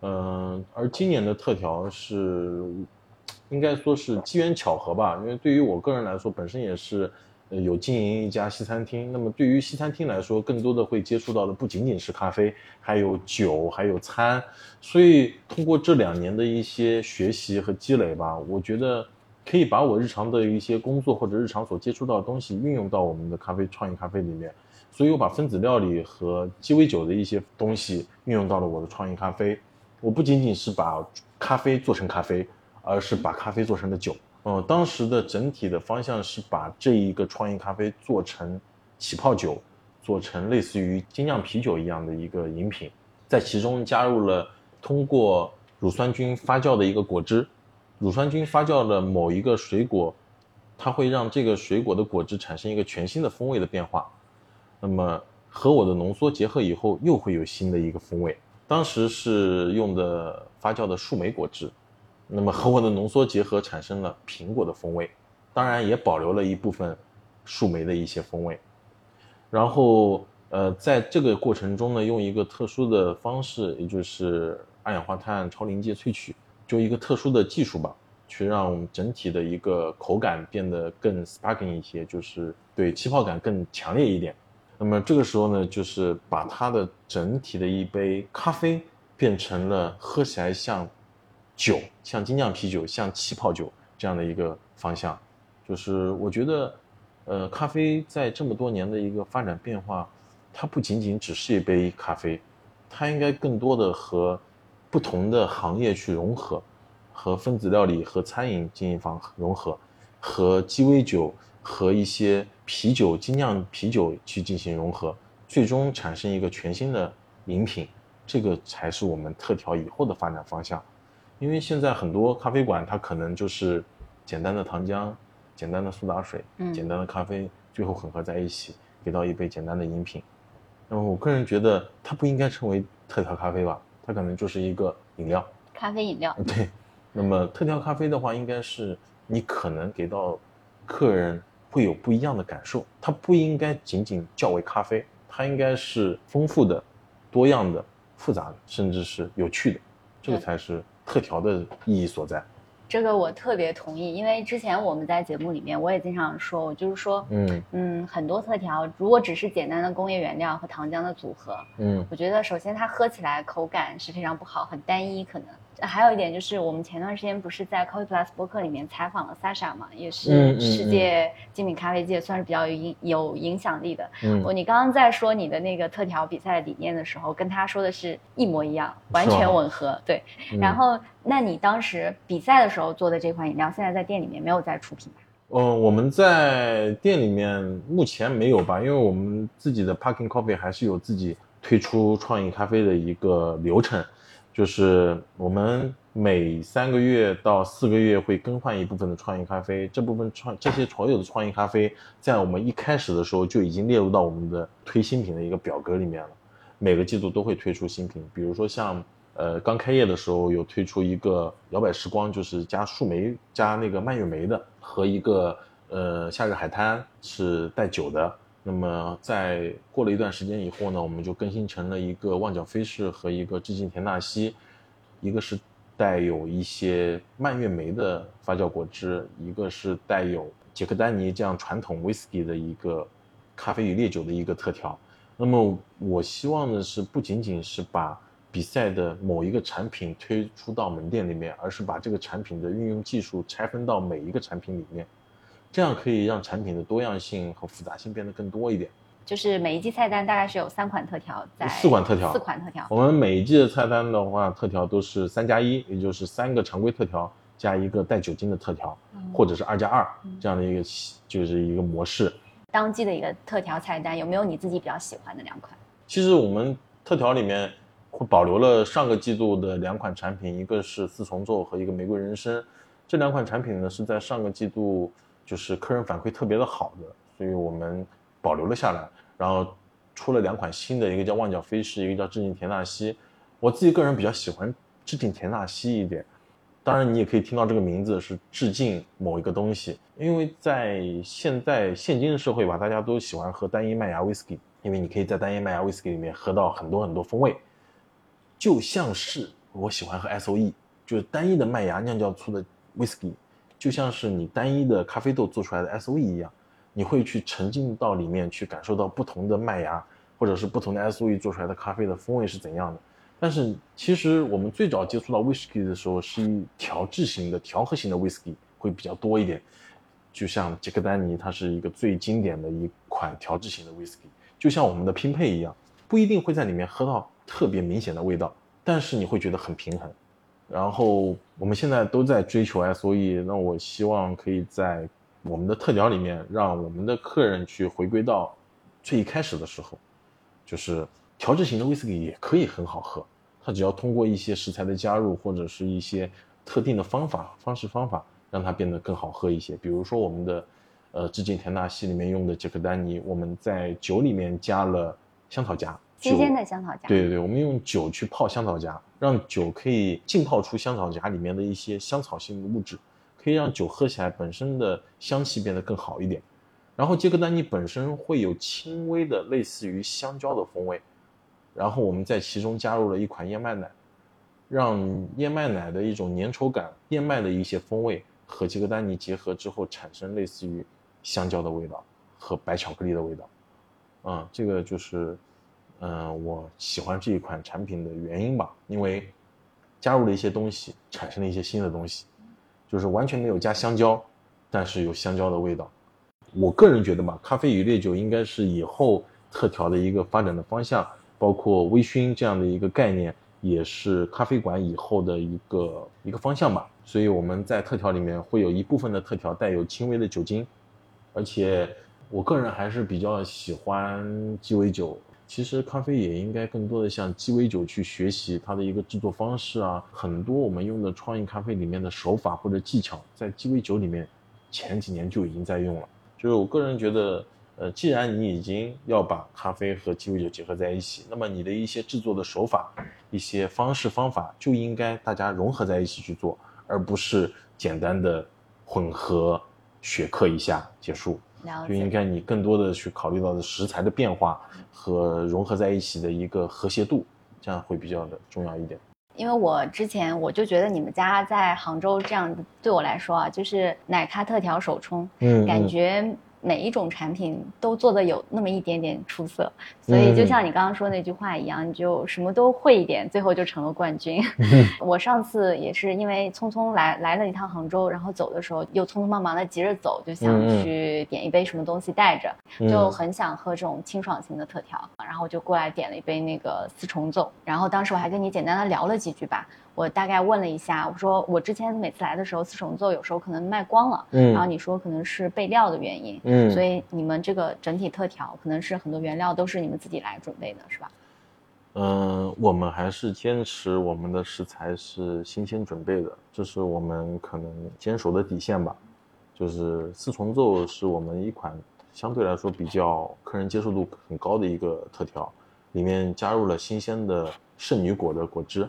嗯、而今年的特调是应该说是机缘巧合吧，因为对于我个人来说，本身也是有经营一家西餐厅。那么对于西餐厅来说，更多的会接触到的不仅仅是咖啡，还有酒，还有餐。所以通过这两年的一些学习和积累吧，我觉得可以把我日常的一些工作或者日常所接触到的东西运用到我们的咖啡创意咖啡里面。所以我把分子料理和鸡尾酒的一些东西运用到了我的创意咖啡。我不仅仅是把咖啡做成咖啡，而是把咖啡做成了酒。嗯，当时的整体的方向是把这一个创意咖啡做成起泡酒，做成类似于精酿啤酒一样的一个饮品，在其中加入了通过乳酸菌发酵的一个果汁。乳酸菌发酵的某一个水果，它会让这个水果的果汁产生一个全新的风味的变化。那么和我的浓缩结合以后，又会有新的一个风味。当时是用的发酵的树莓果汁，那么和我的浓缩结合产生了苹果的风味，当然也保留了一部分树莓的一些风味。然后，呃，在这个过程中呢，用一个特殊的方式，也就是二氧化碳超临界萃取，就一个特殊的技术吧，去让整体的一个口感变得更 sparkling 一些，就是对气泡感更强烈一点。那么这个时候呢，就是把它的整体的一杯咖啡变成了喝起来像酒、像精酿啤酒、像气泡酒这样的一个方向。就是我觉得，呃，咖啡在这么多年的一个发展变化，它不仅仅只是一杯咖啡，它应该更多的和不同的行业去融合，和分子料理和餐饮进行方融合，和鸡尾酒和一些啤酒、精酿啤酒去进行融合，最终产生一个全新的饮品。这个才是我们特调以后的发展方向。因为现在很多咖啡馆，它可能就是简单的糖浆、简单的苏打水、嗯简单的咖啡，最后混合在一起，给到一杯简单的饮品。那么我个人觉得，它不应该称为特调咖啡吧，它可能就是一个饮料。咖啡饮料，对，那么特调咖啡的话，应该是你可能给到客人会有不一样的感受，它不应该仅仅叫为咖啡，它应该是丰富的、多样的、复杂的，甚至是有趣的，这个才是特调的意义所在。这个我特别同意，因为之前我们在节目里面我也经常说，我就是说，嗯嗯，很多特调如果只是简单的工业原料和糖浆的组合，嗯我觉得首先它喝起来口感是非常不好，很单一可能。还有一点就是，我们前段时间不是在 Coffee Plus 博客里面采访了 Sasha 嘛，也嗯是嗯世界精品咖啡界算是比较有影有影响力的。嗯我你刚刚在说你的那个特调比赛理念的时候，跟他说的是一模一样，完全吻合。对，嗯然后那你当时比赛的时候做的这款饮料，现在在店里面没有再出品吧？嗯，我们在店里面目前没有吧，因为我们自己的 Parking Coffee 还是有自己推出创意咖啡的一个流程，就是我们每三个月到四个月会更换一部分的创意咖啡，这部分创这些所有的创意咖啡，在我们一开始的时候就已经列入到我们的推新品的一个表格里面了，每个季度都会推出新品，比如说像。呃，刚开业的时候有推出一个摇摆时光，就是加树莓加那个蔓越莓的，和一个呃夏日海滩是带酒的。那么在过了一段时间以后呢，我们就更新成了一个旺角飞士和一个致敬田纳西，一个是带有一些蔓越莓的发酵果汁，一个是带有杰克丹尼这样传统 whisky 的一个咖啡与烈酒的一个特调。那么我希望的是，不仅仅是把比赛的某一个产品推出到门店里面，而是把这个产品的运用技术拆分到每一个产品里面，这样可以让产品的多样性和复杂性变得更多一点。就是每一季菜单大概是有三款特调在，四款特调四款特调。我们每一季的菜单的话，特调都是三加一，也就是三个常规特调加一个带酒精的特调，或者是二加二这样的一个就是一个模式。当季的一个特调菜单，有没有你自己比较喜欢的两款？其实我们特调里面会保留了上个季度的两款产品，一个是四重奏和一个玫瑰人参。这两款产品呢是在上个季度就是客人反馈特别的好的，所以我们保留了下来。然后出了两款新的，一个叫旺角飞士，一个叫致敬田纳西。我自己个人比较喜欢致敬田纳西一点。当然，你也可以听到这个名字是致敬某一个东西，因为在现在现今的社会吧，大家都喜欢喝单一麦芽 whisky，因为你可以在单一麦芽 whisky 里面喝到很多很多风味，就像是我喜欢喝 S O E，就是单一的麦芽酿造出的 whisky，就像是你单一的咖啡豆做出来的 S O E 一样，你会去沉浸到里面去感受到不同的麦芽或者是不同的 S O E 做出来的咖啡的风味是怎样的。但是其实我们最早接触到 whisky 的时候，是以调制型的、调和型的 whisky 会比较多一点。就像杰克丹尼，它是一个最经典的一款调制型的 whisky，就像我们的拼配一样，不一定会在里面喝到特别明显的味道，但是你会觉得很平衡。然后我们现在都在追求 SOE，那我希望可以在我们的特调里面，让我们的客人去回归到最一开始的时候，就是调制型的威士忌也可以很好喝，它只要通过一些食材的加入或者是一些特定的方法方式方法，让它变得更好喝一些。比如说我们的呃致敬田纳西里面用的杰克丹尼，我们在酒里面加了香草荚，新鲜的香草荚。对对对，我们用酒去泡香草荚，让酒可以浸泡出香草荚里面的一些香草性的物质，可以让酒喝起来本身的香气变得更好一点。然后杰克丹尼本身会有轻微的类似于香蕉的风味，然后我们在其中加入了一款燕麦奶，让燕麦奶的一种粘稠感、燕麦的一些风味和杰克丹尼结合之后，产生类似于香蕉的味道和白巧克力的味道。嗯，这个就是，嗯、我喜欢这一款产品的原因吧，因为加入了一些东西，产生了一些新的东西，就是完全没有加香蕉，但是有香蕉的味道。我个人觉得吧，咖啡与烈酒应该是以后特调的一个发展的方向，包括微醺这样的一个概念，也是咖啡馆以后的一个一个方向吧。所以我们在特调里面会有一部分的特调带有轻微的酒精，而且我个人还是比较喜欢鸡尾酒。其实咖啡也应该更多的向鸡尾酒去学习它的一个制作方式啊，很多我们用的创意咖啡里面的手法或者技巧，在鸡尾酒里面前几年就已经在用了。就是我个人觉得，呃，既然你已经要把咖啡和鸡尾酒结合在一起，那么你的一些制作的手法、一些方式方法就应该大家融合在一起去做，而不是简单的混合学克一下结束。了就应。该你更多的去考虑到的食材的变化和融合在一起的一个和谐度，这样会比较的重要一点。因为我之前我就觉得你们家在杭州这样，对我来说啊，就是奶咖特调手冲，嗯感觉每一种产品都做的有那么一点点出色，所以就像你刚刚说那句话一样，你就什么都会一点，最后就成了冠军。我上次也是因为匆匆来来了一趟杭州，然后走的时候又匆匆忙忙的急着走，就想去点一杯什么东西带着，嗯就很想喝这种清爽型的特调，然后我就过来点了一杯那个四重奏，然后当时我还跟你简单的聊了几句吧。我大概问了一下，我说我之前每次来的时候，四重奏有时候可能卖光了，嗯然后你说可能是备料的原因，嗯所以你们这个整体特调可能是很多原料都是你们自己来准备的，是吧？嗯，我们还是坚持我们的食材是新鲜准备的，这是我们可能坚守的底线吧。就是四重奏是我们一款相对来说比较客人接受度很高的一个特调，里面加入了新鲜的圣女果的果汁，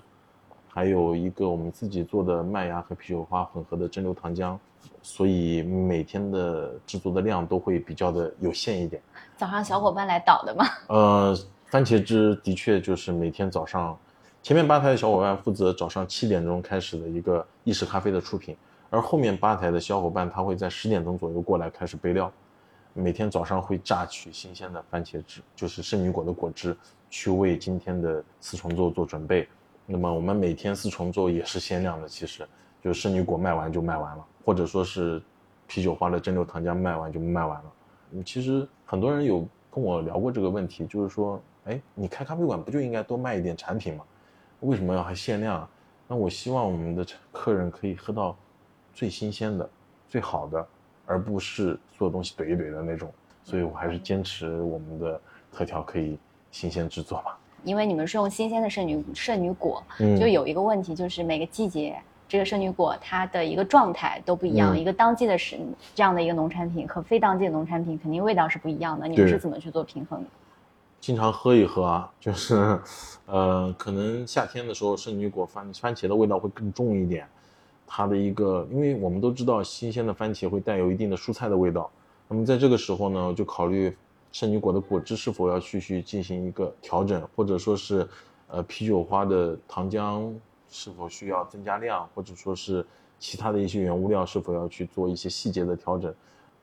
还有一个我们自己做的麦芽和啤酒花混合的蒸馏糖浆，所以每天的制作的量都会比较的有限一点。早上小伙伴来倒的吗？呃，番茄汁的确就是每天早上，前面吧台的小伙伴负责早上七点钟开始的一个意式咖啡的出品，而后面吧台的小伙伴他会在十点钟左右过来开始备料，每天早上会榨取新鲜的番茄汁，就是圣女果的果汁，去为今天的四重奏做准备。那么我们每天四重奏也是限量的，其实就是圣女果卖完就卖完了，或者说是啤酒花的蒸馏糖浆卖完就卖完了。嗯，其实很多人有跟我聊过这个问题，就是说，哎，你开咖啡馆不就应该多卖一点产品吗？为什么要还限量啊？那我希望我们的客人可以喝到最新鲜的、最好的，而不是所有东西怼一怼的那种。所以我还是坚持我们的特调可以新鲜制作吧。因为你们是用新鲜的圣女圣女果，嗯就有一个问题，就是每个季节这个圣女果它的一个状态都不一样，嗯一个当季的是这样的一个农产品和非当季的农产品肯定味道是不一样的。你们是怎么去做平衡的？经常喝一喝啊，就是，呃，可能夏天的时候圣女果番番茄的味道会更重一点，它的一个，因为我们都知道新鲜的番茄会带有一定的蔬菜的味道，那么在这个时候呢，就考虑圣女果的果汁是否要继续进行一个调整，或者说是，呃，啤酒花的糖浆是否需要增加量，或者说是其他的一些原物料是否要去做一些细节的调整，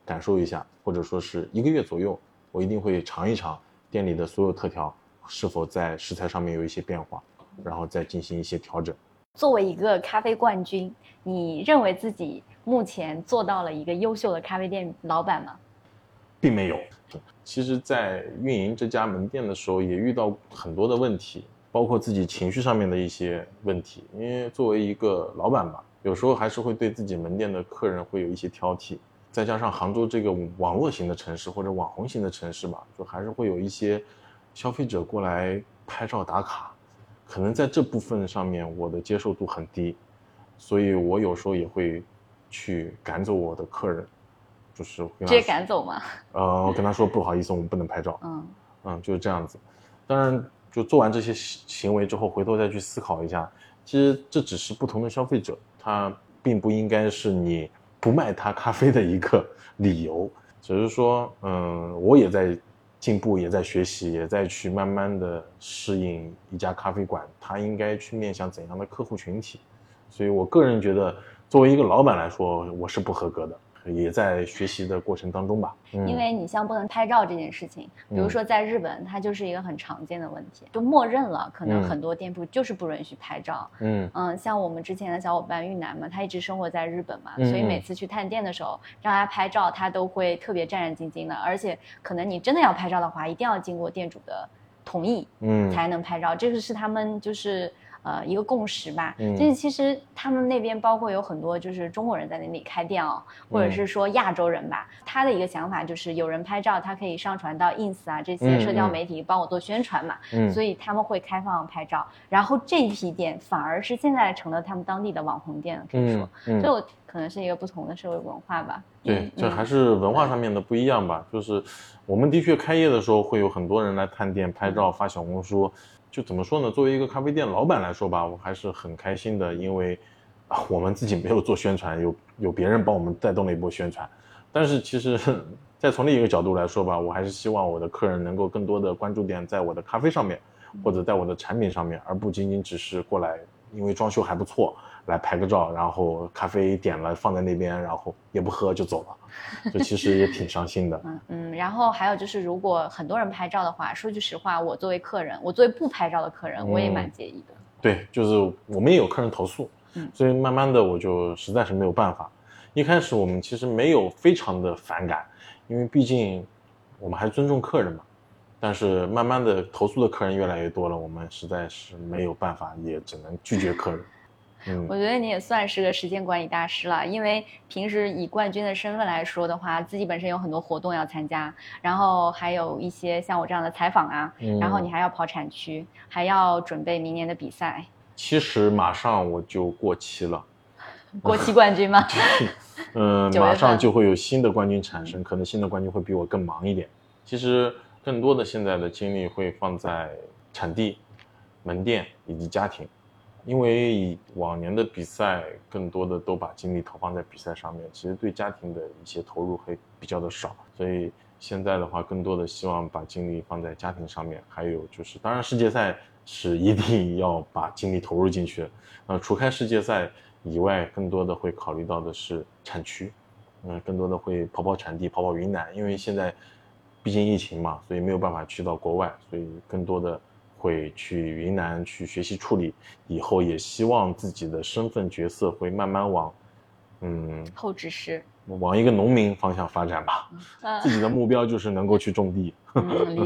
感受一下，或者说是一个月左右，我一定会尝一尝店里的所有特调是否在食材上面有一些变化，然后再进行一些调整。作为一个咖啡冠军，你认为自己目前做到了一个优秀的咖啡店老板吗？并没有。其实，在运营这家门店的时候，也遇到很多的问题，包括自己情绪上面的一些问题。因为作为一个老板吧，有时候还是会对自己门店的客人会有一些挑剔。再加上杭州这个网络型的城市或者网红型的城市吧，就还是会有一些消费者过来拍照打卡，可能在这部分上面我的接受度很低，所以我有时候也会去赶走我的客人，就是直接赶走吗？呃，我跟他说不好意思，我们不能拍照。嗯，嗯，就是这样子。当然，就做完这些行行为之后，回头再去思考一下，其实这只是不同的消费者，他并不应该是你不卖他咖啡的一个理由。只是说，嗯，我也在进步，也在学习，也在去慢慢的适应一家咖啡馆，他应该去面向怎样的客户群体。所以我个人觉得，作为一个老板来说，我是不合格的。也在学习的过程当中吧，因为你像不能拍照这件事情，比如说在日本，它就是一个很常见的问题，就默认了，可能很多店铺就是不允许拍照。嗯嗯，像我们之前的小伙伴玉楠嘛，他一直生活在日本嘛，所以每次去探店的时候，让他拍照，他都会特别战战兢兢的，而且可能你真的要拍照的话，一定要经过店主的同意，嗯，才能拍照。这个是他们就是。呃，一个共识吧。嗯，就是其实他们那边包括有很多就是中国人在那里开店哦，或者是说亚洲人吧。他的一个想法就是有人拍照，他可以上传到 ins 啊这些社交媒体帮我做宣传嘛。嗯，所以他们会开放拍照。然后这一批店反而是现在成了他们当地的网红店，可以说，就可能是一个不同的社会文化吧。对，这还是文化上面的不一样吧。就是我们的确开业的时候会有很多人来探店、拍照、发小红书。就怎么说呢？作为一个咖啡店老板来说吧，我还是很开心的，因为，我们自己没有做宣传，有有别人帮我们带动了一波宣传。但是其实，再从另一个角度来说吧，我还是希望我的客人能够更多的关注点在我的咖啡上面，或者在我的产品上面，而不仅仅只是过来，因为装修还不错。来拍个照，然后咖啡点了放在那边，然后也不喝就走了，就其实也挺伤心的。嗯嗯，然后还有就是，如果很多人拍照的话，说句实话，我作为客人，我作为不拍照的客人，我也蛮介意的。对，就是我们也有客人投诉，嗯，所以慢慢的我就实在是没有办法。一开始我们其实没有非常的反感，因为毕竟我们还尊重客人嘛。但是慢慢的投诉的客人越来越多了，我们实在是没有办法，也只能拒绝客人。我觉得你也算是个时间管理大师了，因为平时以冠军的身份来说的话，自己本身有很多活动要参加，然后还有一些像我这样的采访啊，然后你还要跑产区，还要准备明年的比赛。其实马上我就过期了，过期冠军吗？嗯，马上就会有新的冠军产生，可能新的冠军会比我更忙一点。其实更多的现在的精力会放在产地、门店以及家庭。因为以往年的比赛，更多的都把精力投放在比赛上面，其实对家庭的一些投入会比较的少，所以现在的话，更多的希望把精力放在家庭上面。还有就是，当然世界赛是一定要把精力投入进去。呃，除开世界赛以外，更多的会考虑到的是产区，嗯，更多的会跑跑产地，跑跑云南，因为现在毕竟疫情嘛，所以没有办法去到国外，所以更多的。会去云南去学习处理，以后也希望自己的身份角色会慢慢往，嗯，后置师，往一个农民方向发展吧。自己的目标就是能够去种地，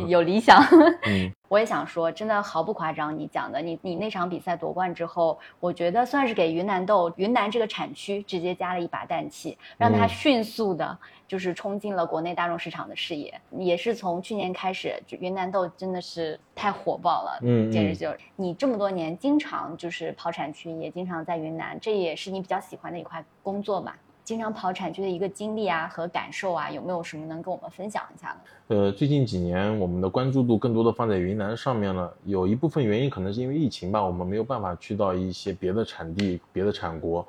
有理想。嗯。我也想说，真的毫不夸张，你讲的，你你那场比赛夺冠之后，我觉得算是给云南豆云南这个产区直接加了一把氮气，让它迅速的，就是冲进了国内大众市场的视野。也是从去年开始，云南豆真的是太火爆了，嗯，简直就你这么多年经常就是跑产区，也经常在云南，这也是你比较喜欢的一块工作吧。经常跑产区的一个经历啊和感受啊，有没有什么能跟我们分享一下的？呃，最近几年我们的关注度更多的放在云南上面了，有一部分原因可能是因为疫情吧，我们没有办法去到一些别的产地、别的产国。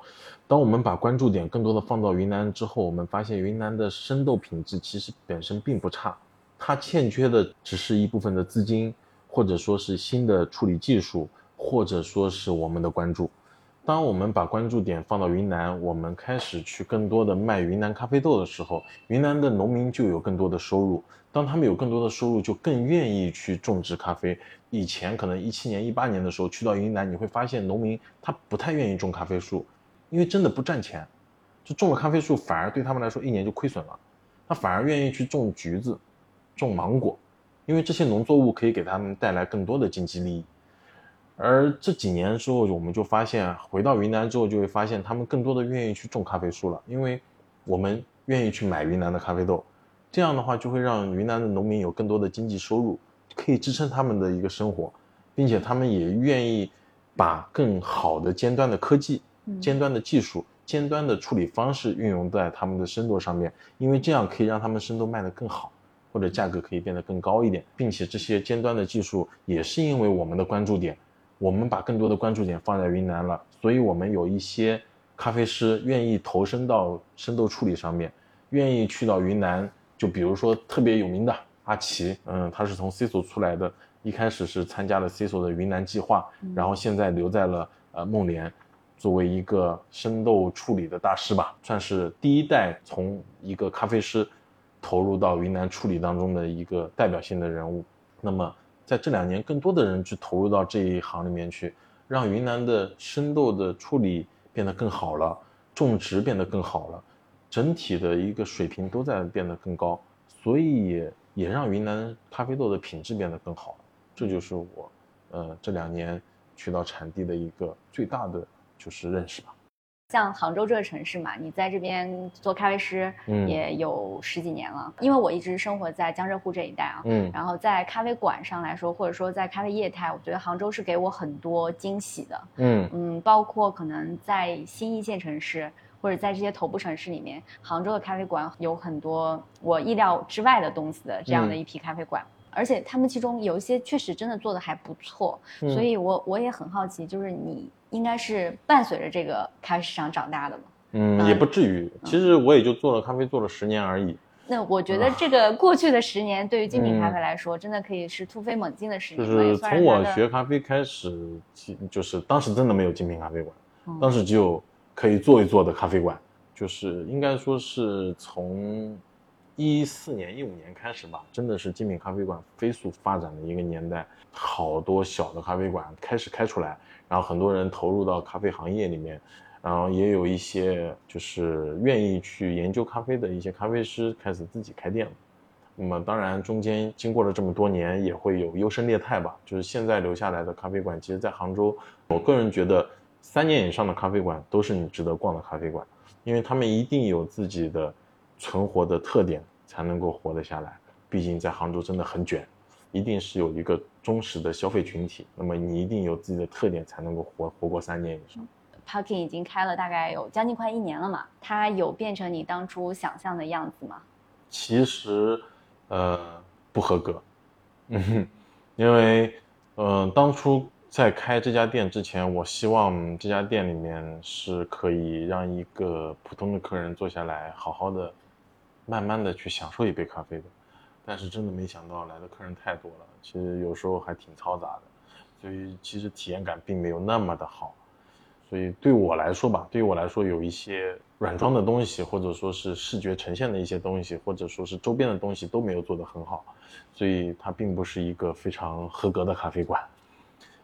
当我们把关注点更多的放到云南之后，我们发现云南的生豆品质其实本身并不差，它欠缺的只是一部分的资金，或者说是新的处理技术，或者说是我们的关注。当我们把关注点放到云南，我们开始去更多的卖云南咖啡豆的时候，云南的农民就有更多的收入。当他们有更多的收入，就更愿意去种植咖啡。以前可能一七年、一八年的时候去到云南，你会发现农民他不太愿意种咖啡树，因为真的不赚钱。就种了咖啡树，反而对他们来说一年就亏损了。他反而愿意去种橘子、种芒果，因为这些农作物可以给他们带来更多的经济利益。而这几年之后，我们就发现，回到云南之后，就会发现他们更多的愿意去种咖啡树了，因为我们愿意去买云南的咖啡豆，这样的话就会让云南的农民有更多的经济收入，可以支撑他们的一个生活，并且他们也愿意把更好的尖端的科技、尖端的技术、尖端的处理方式运用在他们的生豆上面，因为这样可以让他们生豆卖得更好，或者价格可以变得更高一点，并且这些尖端的技术也是因为我们的关注点。我们把更多的关注点放在云南了，所以我们有一些咖啡师愿意投身到生豆处理上面，愿意去到云南就比如说特别有名的阿奇，嗯，他是从 CISO 出来的，一开始是参加了 CISO 的云南计划，然后现在留在了呃梦莲，作为一个生豆处理的大师吧，算是第一代从一个咖啡师投入到云南处理当中的一个代表性的人物。那么在这两年，更多的人去投入到这一行里面去，让云南的生豆的处理变得更好了，种植变得更好了，整体的一个水平都在变得更高，所以也也让云南咖啡豆的品质变得更好。这就是我，呃，这两年去到产地的一个最大的就是认识吧。像杭州这个城市嘛，你在这边做咖啡师嗯也有十几年了。因为我一直生活在江浙沪这一带啊，嗯然后在咖啡馆上来说，或者说在咖啡业态，我觉得杭州是给我很多惊喜的。嗯嗯，包括可能在新一线城市或者在这些头部城市里面，杭州的咖啡馆有很多我意料之外的东西的这样的一批咖啡馆。而且他们其中有一些确实真的做的还不错，嗯所以我我也很好奇，就是你应该是伴随着这个咖啡市场长大的嘛？嗯，嗯也不至于。其实我也就做了咖啡做了十年而已。那我觉啊得这个过去的十年对于精品咖啡来说，真的可以是突飞猛进的十年就是从我学咖啡开始，其就是当时真的没有精品咖啡馆，嗯当时只有可以坐一坐的咖啡馆，就是应该说是从一四年、一五年开始吧，真的是精品咖啡馆飞速发展的一个年代，好多小的咖啡馆开始开出来，然后很多人投入到咖啡行业里面，然后也有一些就是愿意去研究咖啡的一些咖啡师开始自己开店。那么当然，中间经过了这么多年，也会有优胜劣汰吧。就是现在留下来的咖啡馆，其实在杭州，我个人觉得三年以上的咖啡馆都是你值得逛的咖啡馆，因为他们一定有自己的存活的特点，才能够活得下来。毕竟在杭州真的很卷，一定是有一个忠实的消费群体，那么你一定有自己的特点，才能够活活过三年以上。Parking 已经开了大概有将近快一年了嘛，它有变成你当初想象的样子吗？其实，呃，不合格，嗯哼，因为，呃，当初在开这家店之前，我希望这家店里面是可以让一个普通的客人坐下来，好好的、慢慢的去享受一杯咖啡的。但是真的没想到来的客人太多了，其实有时候还挺嘈杂的，所以其实体验感并没有那么的好。所以对我来说吧，对于我来说，有一些软装的东西，或者说是视觉呈现的一些东西，或者说是周边的东西都没有做得很好，所以它并不是一个非常合格的咖啡馆。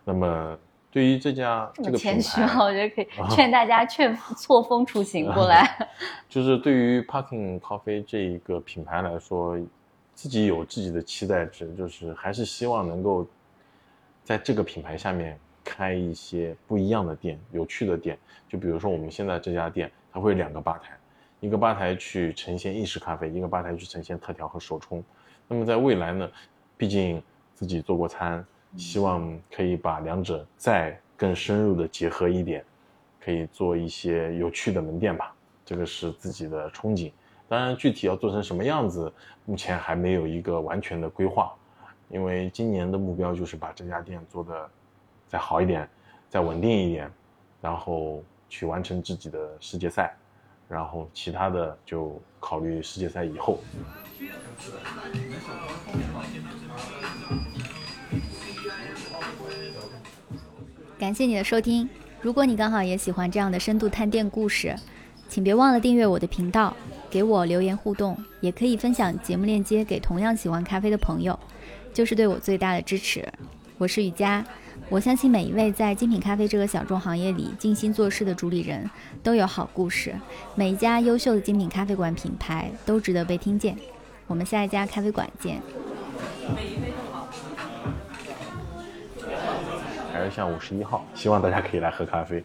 那么对于这家这个品谦虚啊，牌，我觉得可以劝大家劝 错峰出行过来。就是对于 Parking 咖啡这一个品牌来说，自己有自己的期待值，就是还是希望能够在这个品牌下面开一些不一样的店、有趣的店。就比如说我们现在这家店，它会有两个吧台，一个吧台去呈现意式咖啡，一个吧台去呈现特调和手冲。那么在未来呢，毕竟自己做过餐，希望可以把两者再更深入的结合一点，可以做一些有趣的门店吧。这个是自己的憧憬。当然，具体要做成什么样子，目前还没有一个完全的规划。因为今年的目标就是把这家店做的再好一点，再稳定一点，然后去完成自己的世界赛，然后其他的就考虑世界赛以后。感谢你的收听。如果你刚好也喜欢这样的深度探店故事，请别忘了订阅我的频道，给我留言互动，也可以分享节目链接给同样喜欢咖啡的朋友，就是对我最大的支持。我是雨佳，我相信每一位在精品咖啡这个小众行业里尽心做事的主理人都有好故事，每一家优秀的精品咖啡馆品牌都值得被听见。我们下一家咖啡馆见。还是像五十一号，希望大家可以来喝咖啡。